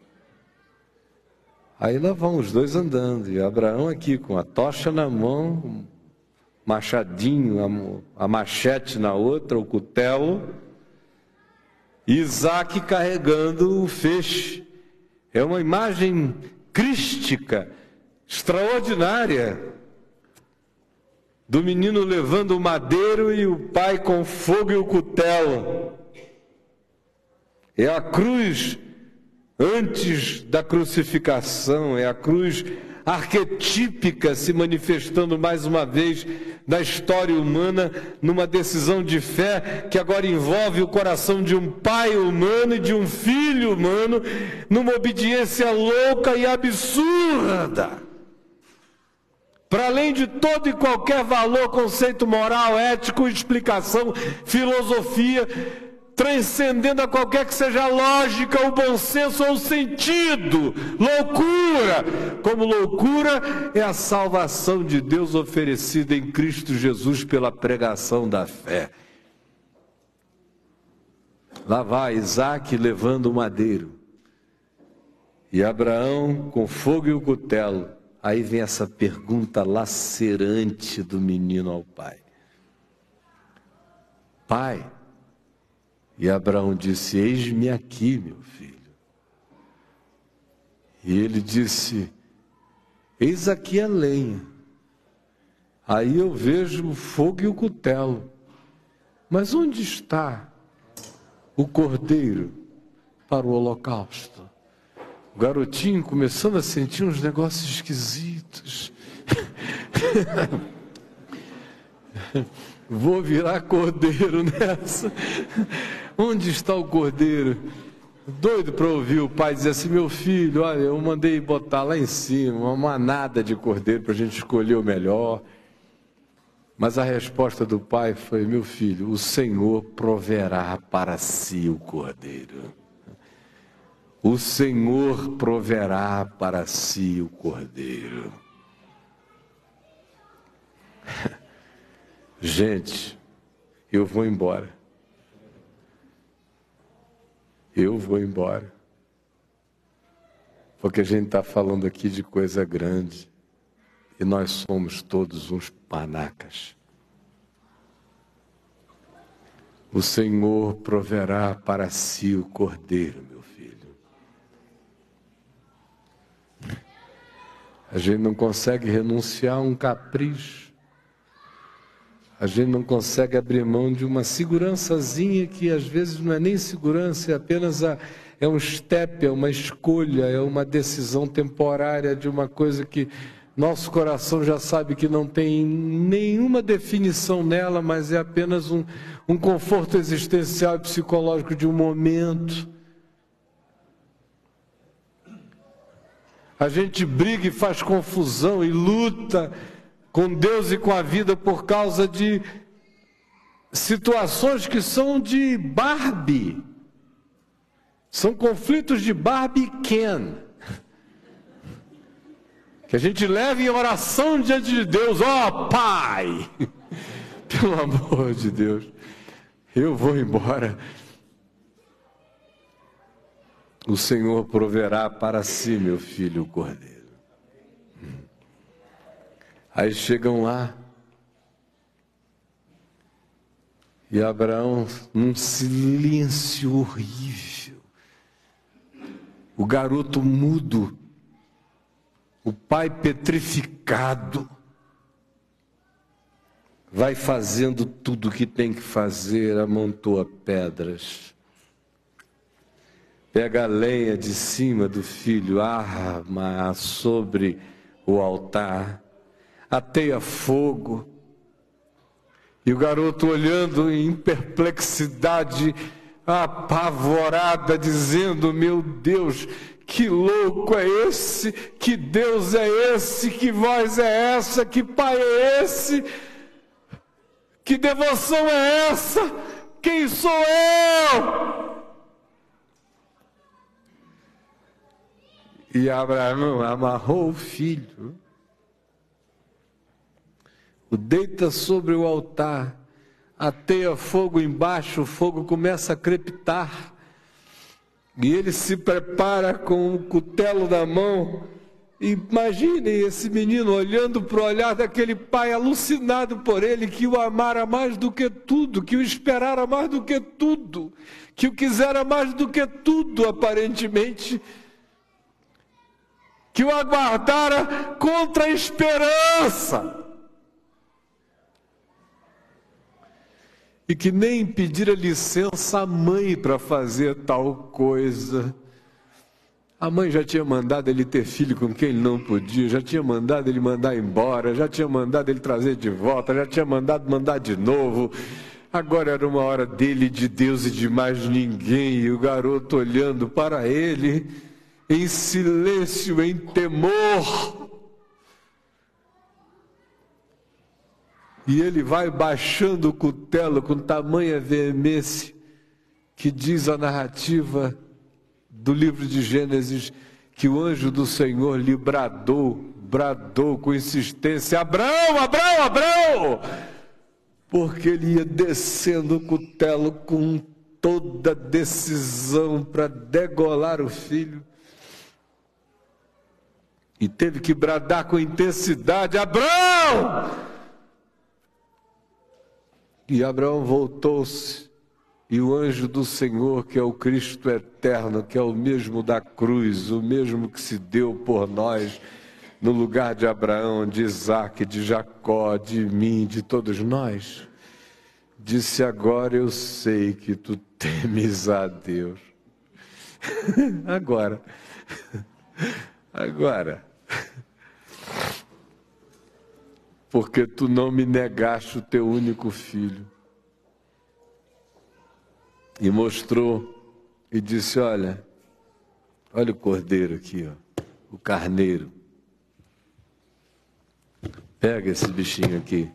Aí lá vão os dois andando, e Abraão aqui com a tocha na mão, machadinho, a, machete na outra, o cutelo, Isaac carregando o feixe. É uma imagem crística, extraordinária, do menino levando o madeiro e o pai com fogo e o cutelo. É a cruz antes da crucificação, é a cruz arquetípica se manifestando mais uma vez na história humana, numa decisão de fé que agora envolve o coração de um pai humano e de um filho humano, numa obediência louca e absurda. Para além de todo e qualquer valor, conceito moral, ético, explicação, filosofia, transcendendo a qualquer que seja a lógica, o bom senso ou o sentido. Loucura! Como loucura é a salvação de Deus oferecida em Cristo Jesus pela pregação da fé. Lá vai Isaac levando o madeiro. E Abraão, com fogo e o cutelo, aí vem essa pergunta lacerante do menino ao pai: Pai, e Abraão disse: Eis-me aqui, meu filho. E ele disse: Eis aqui a lenha. Aí eu vejo o fogo e o cutelo. Mas onde está o cordeiro para o holocausto? O garotinho começando a sentir uns negócios esquisitos. <laughs> Vou virar cordeiro nessa. Onde está o cordeiro? Doido para ouvir o pai dizer assim: Meu filho, olha, eu mandei botar lá em cima uma manada de cordeiro para a gente escolher o melhor. Mas a resposta do pai foi: Meu filho, o Senhor proverá para si o cordeiro. O Senhor proverá para si o cordeiro. <laughs> Gente, eu vou embora. Eu vou embora. Porque a gente está falando aqui de coisa grande. E nós somos todos uns panacas. O Senhor proverá para si o cordeiro, meu filho. A gente não consegue renunciar a um capricho a gente não consegue abrir mão de uma segurançazinha que às vezes não é nem segurança, é apenas a, é um step, é uma escolha, é uma decisão temporária de uma coisa que nosso coração já sabe que não tem nenhuma definição nela, mas é apenas um, um conforto existencial e psicológico de um momento. A gente briga e faz confusão e luta com Deus e com a vida por causa de situações que são de Barbie. São conflitos de Barbie e Ken. Que a gente leva em oração diante de Deus, ó oh, Pai, <laughs> pelo amor de Deus, eu vou embora. O Senhor proverá para si, meu filho, o cordeiro. Aí chegam lá. E Abraão, num silêncio horrível, o garoto mudo, o pai petrificado, vai fazendo tudo o que tem que fazer, amontoa pedras, pega a lenha de cima do filho, arma sobre o altar, ateia fogo. E o garoto olhando em perplexidade, apavorada, dizendo: Meu Deus, que louco é esse? Que Deus é esse? Que voz é essa? Que Pai é esse? Que devoção é essa? Quem sou eu? E Abraão amarrou o filho deita sobre o altar, ateia fogo embaixo, o fogo começa a crepitar, e ele se prepara com o cutelo na mão. Imaginem esse menino olhando para o olhar daquele pai alucinado por ele, que o amara mais do que tudo, que o esperara mais do que tudo, que o quisera mais do que tudo, aparentemente, que o aguardara contra a esperança. E que nem pedira licença à mãe para fazer tal coisa. A mãe já tinha mandado ele ter filho com quem ele não podia, já tinha mandado ele mandar embora, já tinha mandado ele trazer de volta, já tinha mandado mandar de novo. Agora era uma hora dele, de Deus e de mais ninguém, e o garoto olhando para ele, em silêncio, em temor. E ele vai baixando o cutelo com tamanha veemência que diz a narrativa do livro de Gênesis que o anjo do Senhor lhe bradou, bradou com insistência: Abraão, Abraão, Abraão! Porque ele ia descendo o cutelo com toda decisão para degolar o filho. e teve que bradar com intensidade: Abraão! E Abraão voltou-se, e o anjo do Senhor, que é o Cristo eterno, que é o mesmo da cruz, o mesmo que se deu por nós, no lugar de Abraão, de Isaac, de Jacó, de mim, de todos nós, disse: Agora eu sei que tu temes a Deus. <laughs> Agora. <laughs> Agora. Porque tu não me negaste o teu único filho. E mostrou e disse: Olha, olha o cordeiro aqui, ó, o carneiro. Pega esse bichinho aqui,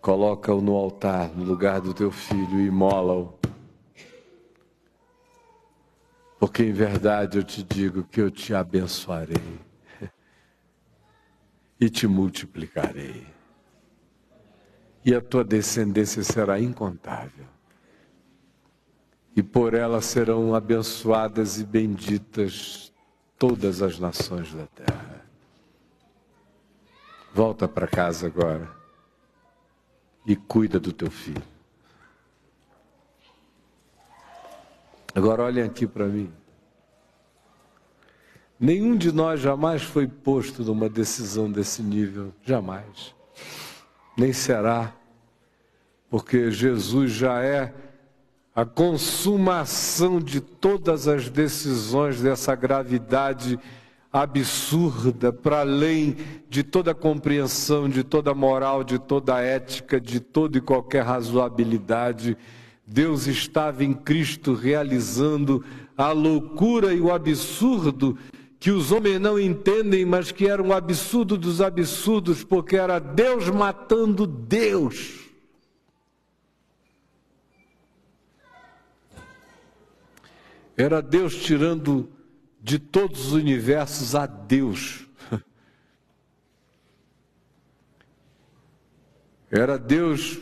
coloca-o no altar, no lugar do teu filho, e mola-o. Porque em verdade eu te digo que eu te abençoarei e te multiplicarei. E a tua descendência será incontável. E por ela serão abençoadas e benditas todas as nações da terra. Volta para casa agora e cuida do teu filho. Agora olhem aqui para mim. Nenhum de nós jamais foi posto numa decisão desse nível, jamais. Nem será, porque Jesus já é a consumação de todas as decisões dessa gravidade absurda, para além de toda compreensão, de toda moral, de toda ética, de toda e qualquer razoabilidade Deus estava em Cristo realizando a loucura e o absurdo que os homens não entendem, mas que era um absurdo dos absurdos, porque era Deus matando Deus. Era Deus tirando de todos os universos a Deus. <laughs> Era Deus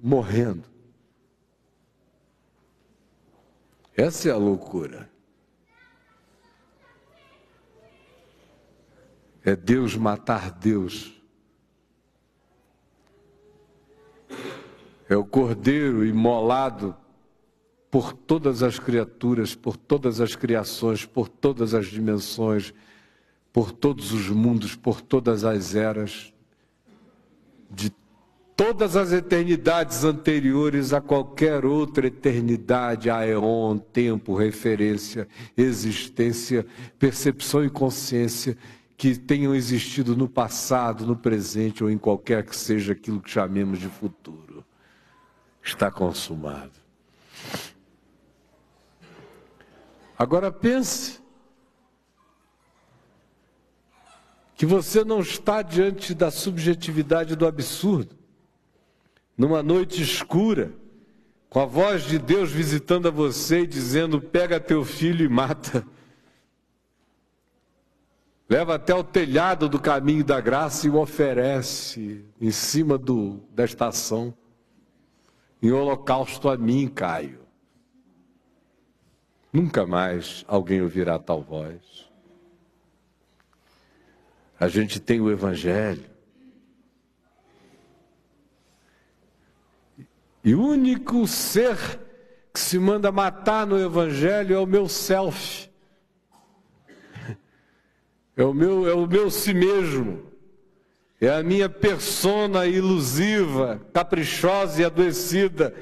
morrendo. Essa é a loucura. É Deus matar Deus. É o cordeiro imolado por todas as criaturas, por todas as criações, por todas as dimensões, por todos os mundos, por todas as eras, de todas as eternidades anteriores a qualquer outra eternidade, a tempo, referência, existência, percepção e consciência que tenham existido no passado, no presente ou em qualquer que seja aquilo que chamemos de futuro. Está consumado. Agora pense que você não está diante da subjetividade do absurdo numa noite escura, com a voz de Deus visitando a você e dizendo: pega teu filho e mata. Leva até o telhado do caminho da graça e o oferece em cima do, da estação, em holocausto a mim, Caio. Nunca mais alguém ouvirá tal voz. A gente tem o Evangelho, E o único ser que se manda matar no Evangelho é o meu self. É o meu, é o meu si mesmo. É a minha persona ilusiva, caprichosa e adoecida,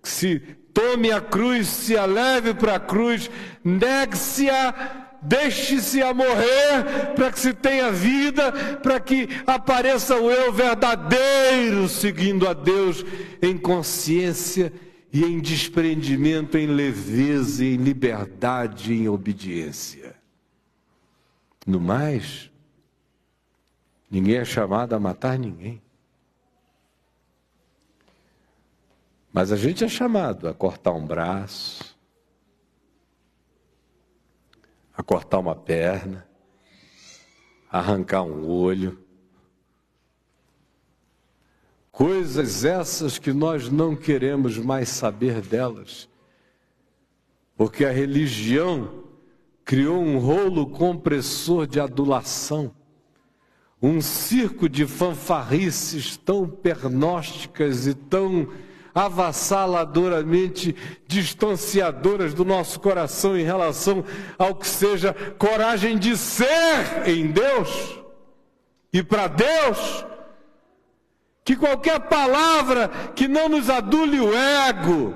que se tome a cruz, se a leve para a cruz, negue-se-a Deixe-se a morrer para que se tenha vida, para que apareça o eu verdadeiro, seguindo a Deus em consciência e em desprendimento, em leveza, em liberdade, em obediência. No mais, ninguém é chamado a matar ninguém. Mas a gente é chamado a cortar um braço, a cortar uma perna, arrancar um olho. Coisas essas que nós não queremos mais saber delas, porque a religião criou um rolo compressor de adulação, um circo de fanfarrices tão pernósticas e tão avassaladoramente distanciadoras do nosso coração em relação ao que seja coragem de ser em Deus e para Deus. Que qualquer palavra que não nos adule o ego,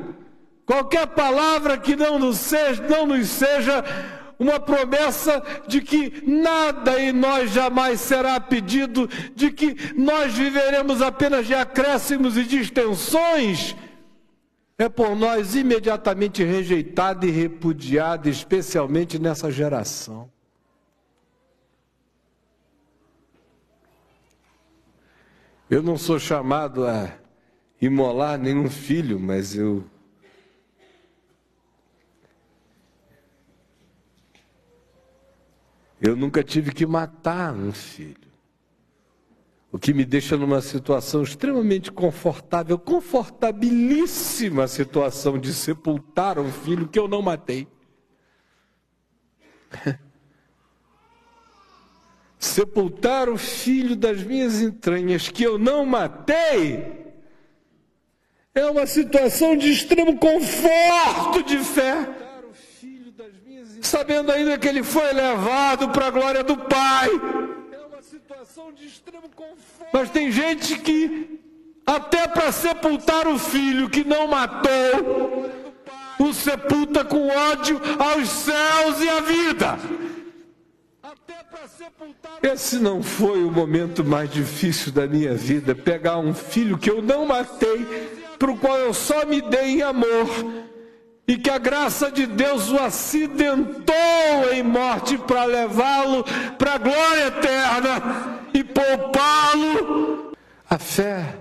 qualquer palavra que não nos seja, não nos seja uma promessa de que nada em nós jamais será pedido, de que nós viveremos apenas de acréscimos e de extensões, é por nós imediatamente rejeitado e repudiado, especialmente nessa geração. Eu não sou chamado a imolar nenhum filho, mas eu Eu nunca tive que matar um filho. O que me deixa numa situação extremamente confortável, confortabilíssima situação de sepultar um filho que eu não matei. <laughs> sepultar o filho das minhas entranhas que eu não matei é uma situação de extremo conforto de fé sabendo ainda que ele foi levado para a glória do Pai. É. Mas tem gente que, até para sepultar o filho que não matou, o sepulta com ódio aos céus e à vida. Esse não foi o momento mais difícil da minha vida, pegar um filho que eu não matei, para o qual eu só me dei em amor e que a graça de Deus o acidentou em morte para levá-lo para a glória eterna e poupá-lo. A fé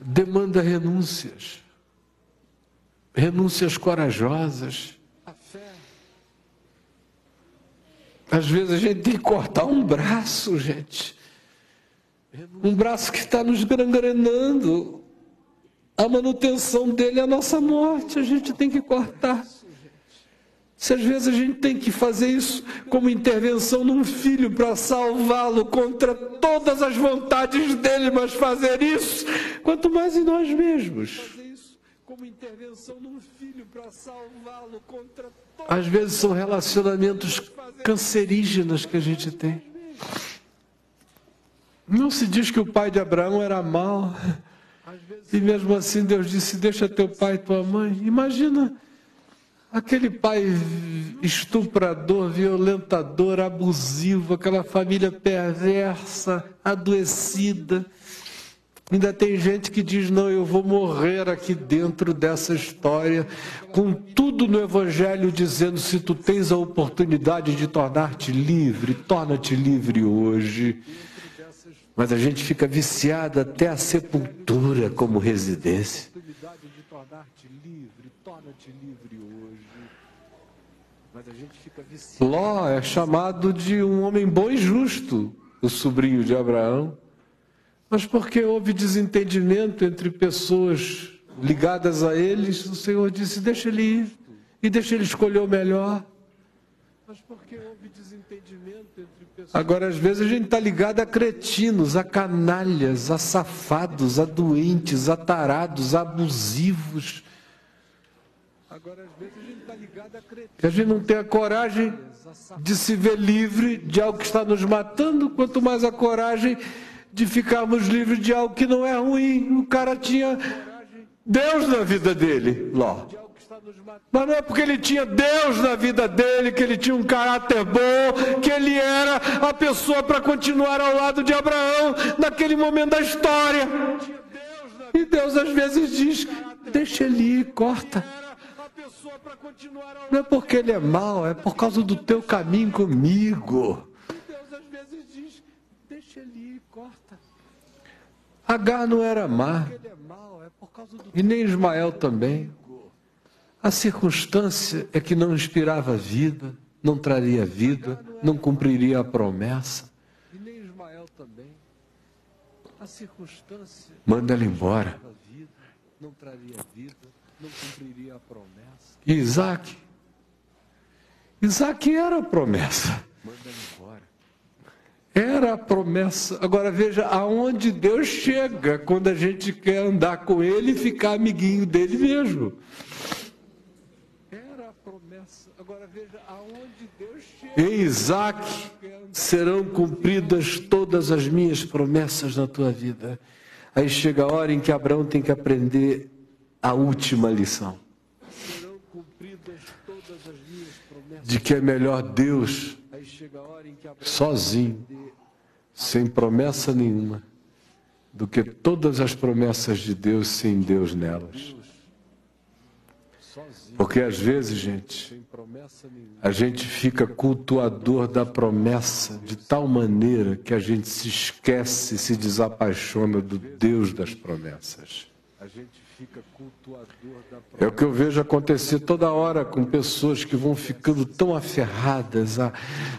demanda renúncias, renúncias corajosas. Às vezes a gente tem que cortar um braço, gente. Um braço que está nos gangrenando a manutenção dele é a nossa morte, a gente tem que cortar. Se às vezes a gente tem que fazer isso como intervenção num filho para salvá-lo contra todas as vontades dele, mas fazer isso, quanto mais em nós mesmos. Às vezes são relacionamentos cancerígenos que a gente tem. Não se diz que o pai de Abraão era mau. E mesmo assim Deus disse: Deixa teu pai e tua mãe. Imagina aquele pai estuprador, violentador, abusivo, aquela família perversa, adoecida. Ainda tem gente que diz: não, eu vou morrer aqui dentro dessa história, com tudo no Evangelho dizendo: se tu tens a oportunidade de tornar-te livre, torna-te livre hoje mas a gente fica viciado até a sepultura como residência. Ló é chamado de um homem bom e justo, o sobrinho de Abraão, mas porque houve desentendimento entre pessoas ligadas a eles, o Senhor disse: deixa ele ir e deixa ele escolher o melhor. Mas porque houve desentendimento entre Agora, às vezes, a gente está ligado a cretinos, a canalhas, a safados, a doentes, a tarados, a abusivos. Agora, às vezes, a gente está ligado a cretinos. Que a gente não tem a coragem de se ver livre de algo que está nos matando, quanto mais a coragem de ficarmos livres de algo que não é ruim. O cara tinha Deus na vida dele, Ló. Mas não é porque ele tinha Deus na vida dele, que ele tinha um caráter bom, que ele era a pessoa para continuar ao lado de Abraão naquele momento da história. E Deus às vezes diz: deixa ele ir, corta. Não é porque ele é mau, é por causa do teu caminho comigo. Deus às vezes diz: deixa ele ir, corta. Agar não era má. E nem Ismael também. A circunstância é que não inspirava vida, não traria vida, não cumpriria a promessa. E nem Ismael também. A circunstância. Manda ela embora. Não traria vida, não cumpriria a promessa. Isaac. Isaac era a promessa. Manda embora. Era a promessa. Agora veja aonde Deus chega quando a gente quer andar com Ele e ficar amiguinho dele mesmo. Era a promessa. Agora veja aonde Deus chega. Em Isaac serão cumpridas todas as minhas promessas na tua vida. Aí chega a hora em que Abraão tem que aprender a última lição. De que é melhor Deus sozinho sem promessa nenhuma, do que todas as promessas de Deus sem Deus nelas. Porque às vezes, gente, a gente fica cultuador da promessa de tal maneira que a gente se esquece, se desapaixona do Deus das promessas. É o que eu vejo acontecer toda hora com pessoas que vão ficando tão aferradas à,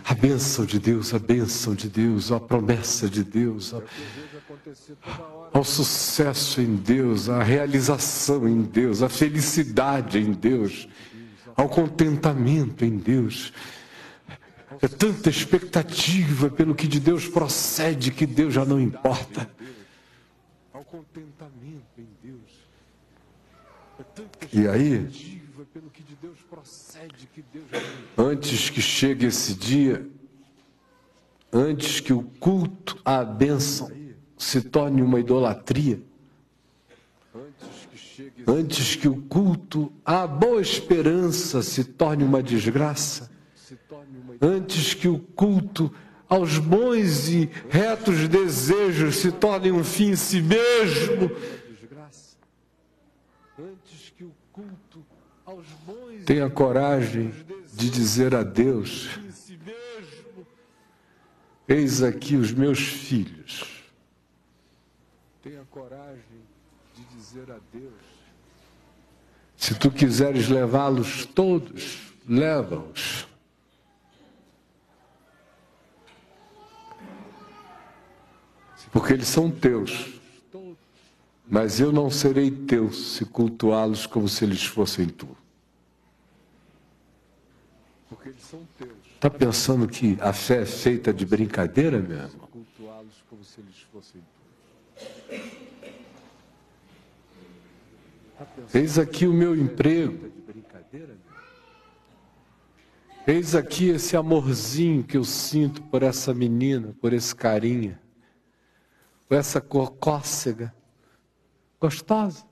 à bênção de Deus, à bênção de Deus, à promessa de Deus, à, ao sucesso em Deus, à realização em Deus, à felicidade em Deus, ao contentamento em Deus. É tanta expectativa pelo que de Deus procede que Deus já não importa. Ao contentamento em Deus. E aí, antes que chegue esse dia, antes que o culto à bênção se torne uma idolatria, antes que o culto à boa esperança se torne uma desgraça, antes que o culto aos bons e retos desejos se torne um fim em si mesmo, Tenha coragem de dizer a Deus: Eis aqui os meus filhos. Tenha coragem de dizer a Deus: Se tu quiseres levá-los todos, leva-os. Porque eles são teus. Mas eu não serei teu se cultuá-los como se eles fossem tu. Está pensando que a fé é feita de brincadeira mesmo? Eis aqui o meu emprego. Eis aqui esse amorzinho que eu sinto por essa menina, por esse carinha, por essa cócega, gostosa,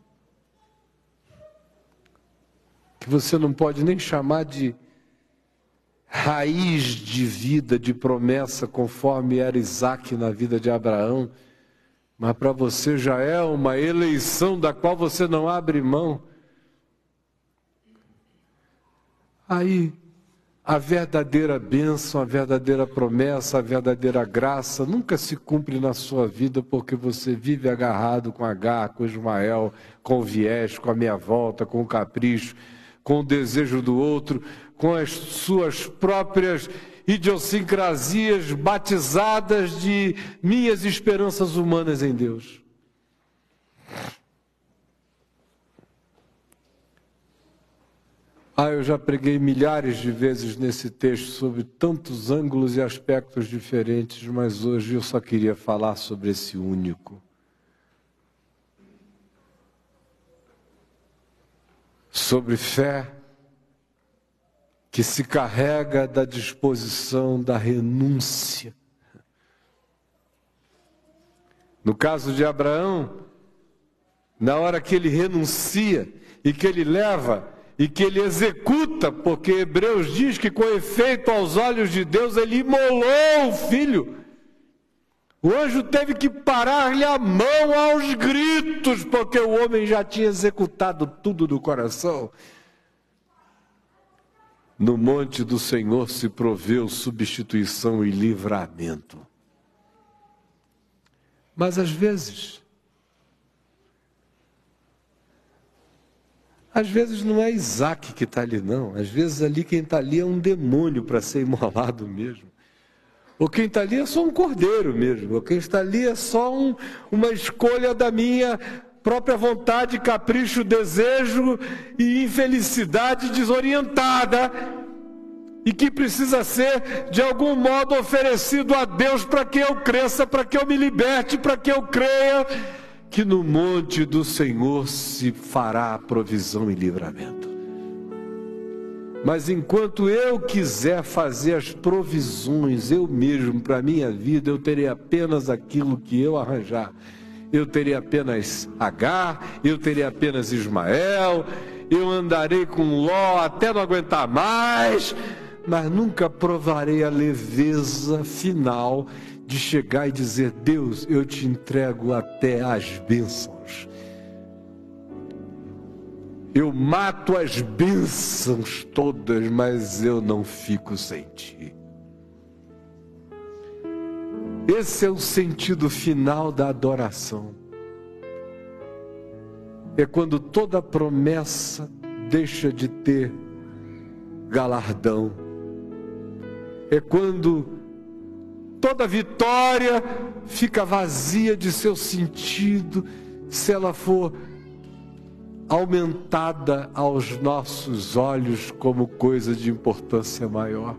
que você não pode nem chamar de raiz de vida, de promessa, conforme era Isaac na vida de Abraão, mas para você já é uma eleição da qual você não abre mão. Aí, a verdadeira bênção, a verdadeira promessa, a verdadeira graça nunca se cumpre na sua vida porque você vive agarrado com H, com Ismael, com o viés, com a minha volta, com o capricho, com o desejo do outro, com as suas próprias idiosincrasias batizadas de minhas esperanças humanas em Deus. Ah, eu já preguei milhares de vezes nesse texto sobre tantos ângulos e aspectos diferentes, mas hoje eu só queria falar sobre esse único. Sobre fé que se carrega da disposição da renúncia. No caso de Abraão, na hora que ele renuncia e que ele leva e que ele executa, porque Hebreus diz que com efeito aos olhos de Deus ele imolou o filho. O anjo teve que parar-lhe a mão aos gritos, porque o homem já tinha executado tudo do coração. No monte do Senhor se proveu substituição e livramento. Mas às vezes, às vezes não é Isaac que está ali, não. Às vezes ali quem está ali é um demônio para ser imolado mesmo. Ou quem está ali é só um cordeiro mesmo. Ou quem está ali é só um, uma escolha da minha própria vontade, capricho, desejo e infelicidade desorientada e que precisa ser de algum modo oferecido a Deus para que eu cresça, para que eu me liberte, para que eu creia que no monte do Senhor se fará provisão e livramento. Mas enquanto eu quiser fazer as provisões eu mesmo para a minha vida, eu terei apenas aquilo que eu arranjar. Eu terei apenas Agar, eu terei apenas Ismael, eu andarei com Ló até não aguentar mais, mas nunca provarei a leveza final de chegar e dizer: Deus, eu te entrego até as bênçãos. Eu mato as bênçãos todas, mas eu não fico sem ti. Esse é o sentido final da adoração. É quando toda promessa deixa de ter galardão. É quando Toda vitória fica vazia de seu sentido se ela for aumentada aos nossos olhos como coisa de importância maior.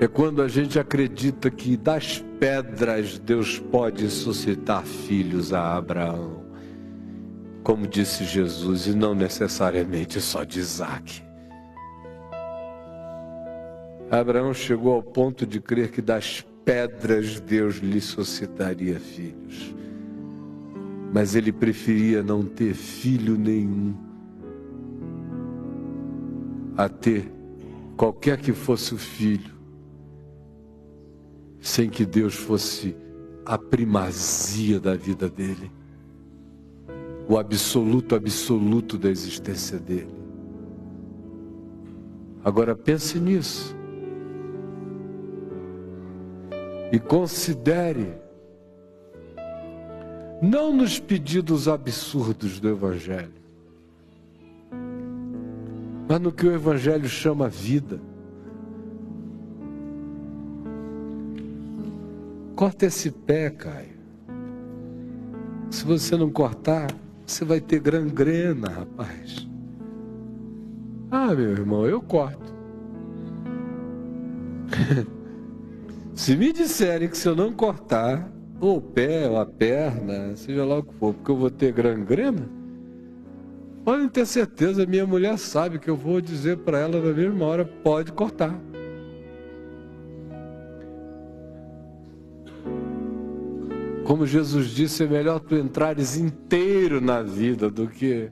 É quando a gente acredita que das pedras Deus pode suscitar filhos a Abraão, como disse Jesus, e não necessariamente só de Isaac. Abraão chegou ao ponto de crer que das pedras Deus lhe suscitaria filhos. Mas ele preferia não ter filho nenhum a ter qualquer que fosse o filho, sem que Deus fosse a primazia da vida dele, o absoluto absoluto da existência dele. Agora pense nisso. e considere, não nos pedidos absurdos do Evangelho, mas no que o Evangelho chama vida. Corta esse pé, Caio. Se você não cortar, você vai ter gangrena, rapaz. Ah, meu irmão, eu corto. <laughs> Se me disserem que se eu não cortar, ou o pé, ou a perna, seja lá o que for, porque eu vou ter gangrena, podem ter certeza, minha mulher sabe que eu vou dizer para ela na mesma hora: pode cortar. Como Jesus disse, é melhor tu entrares inteiro na vida do que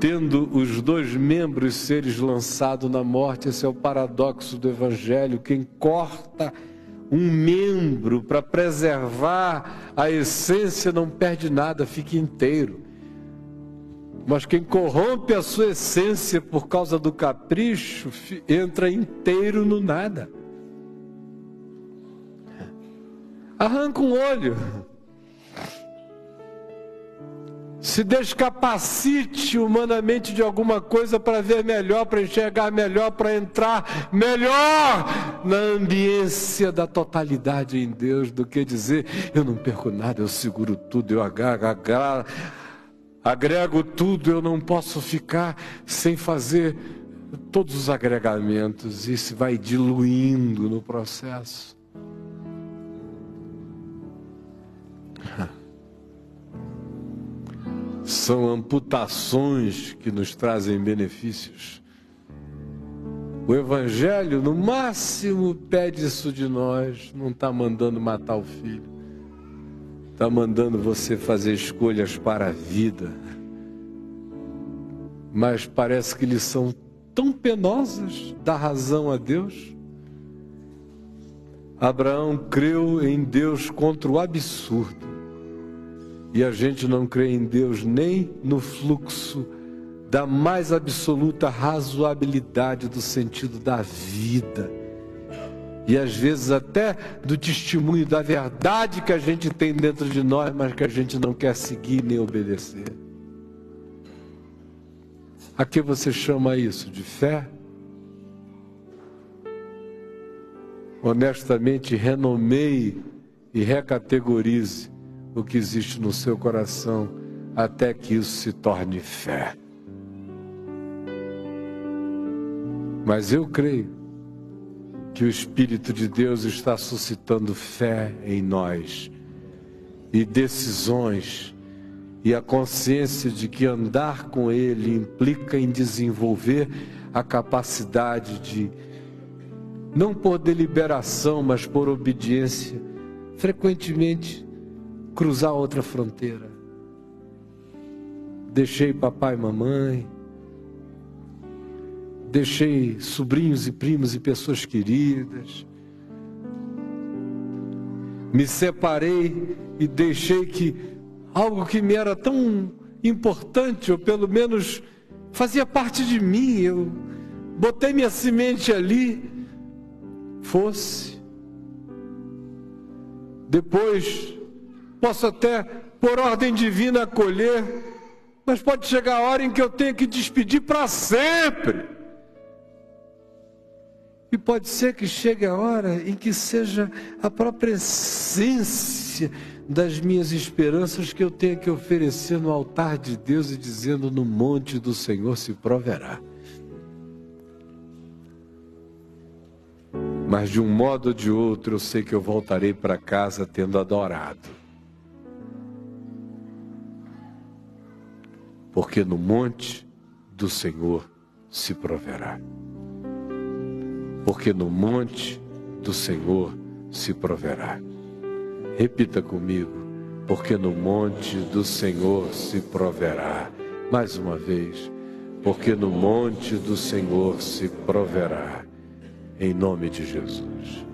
tendo os dois membros seres lançados na morte. Esse é o paradoxo do Evangelho. Quem corta um membro para preservar a essência não perde nada, fica inteiro. Mas quem corrompe a sua essência por causa do capricho, entra inteiro no nada. Arranca um olho. Se descapacite humanamente de alguma coisa para ver melhor, para enxergar melhor, para entrar melhor na ambiência da totalidade em Deus, do que dizer eu não perco nada, eu seguro tudo, eu agrego, agrego tudo, eu não posso ficar sem fazer todos os agregamentos, se vai diluindo no processo. <laughs> são amputações que nos trazem benefícios. O Evangelho, no máximo, pede isso de nós, não está mandando matar o filho, está mandando você fazer escolhas para a vida. Mas parece que eles são tão penosas, dá razão a Deus. Abraão creu em Deus contra o absurdo. E a gente não crê em Deus nem no fluxo da mais absoluta razoabilidade do sentido da vida. E às vezes até do testemunho da verdade que a gente tem dentro de nós, mas que a gente não quer seguir nem obedecer. A que você chama isso? De fé? Honestamente, renomeie e recategorize o que existe no seu coração até que isso se torne fé. Mas eu creio que o Espírito de Deus está suscitando fé em nós e decisões e a consciência de que andar com Ele implica em desenvolver a capacidade de, não por deliberação, mas por obediência, frequentemente cruzar outra fronteira. Deixei papai e mamãe, deixei sobrinhos e primos e pessoas queridas, me separei e deixei que algo que me era tão importante, ou pelo menos fazia parte de mim, eu botei minha semente ali, fosse. Depois, posso até, por ordem divina, acolher, mas pode chegar a hora em que eu tenho que despedir para sempre. E pode ser que chegue a hora em que seja a própria essência das minhas esperanças que eu tenho que oferecer no altar de Deus e dizendo: no monte do Senhor se proverá. Mas de um modo ou de outro eu sei que eu voltarei para casa tendo adorado. Porque no monte do Senhor se proverá porque no monte do Senhor se proverá. Repita comigo, porque no monte do Senhor se proverá. Mais uma vez, porque no monte do Senhor se proverá. Em nome de Jesus.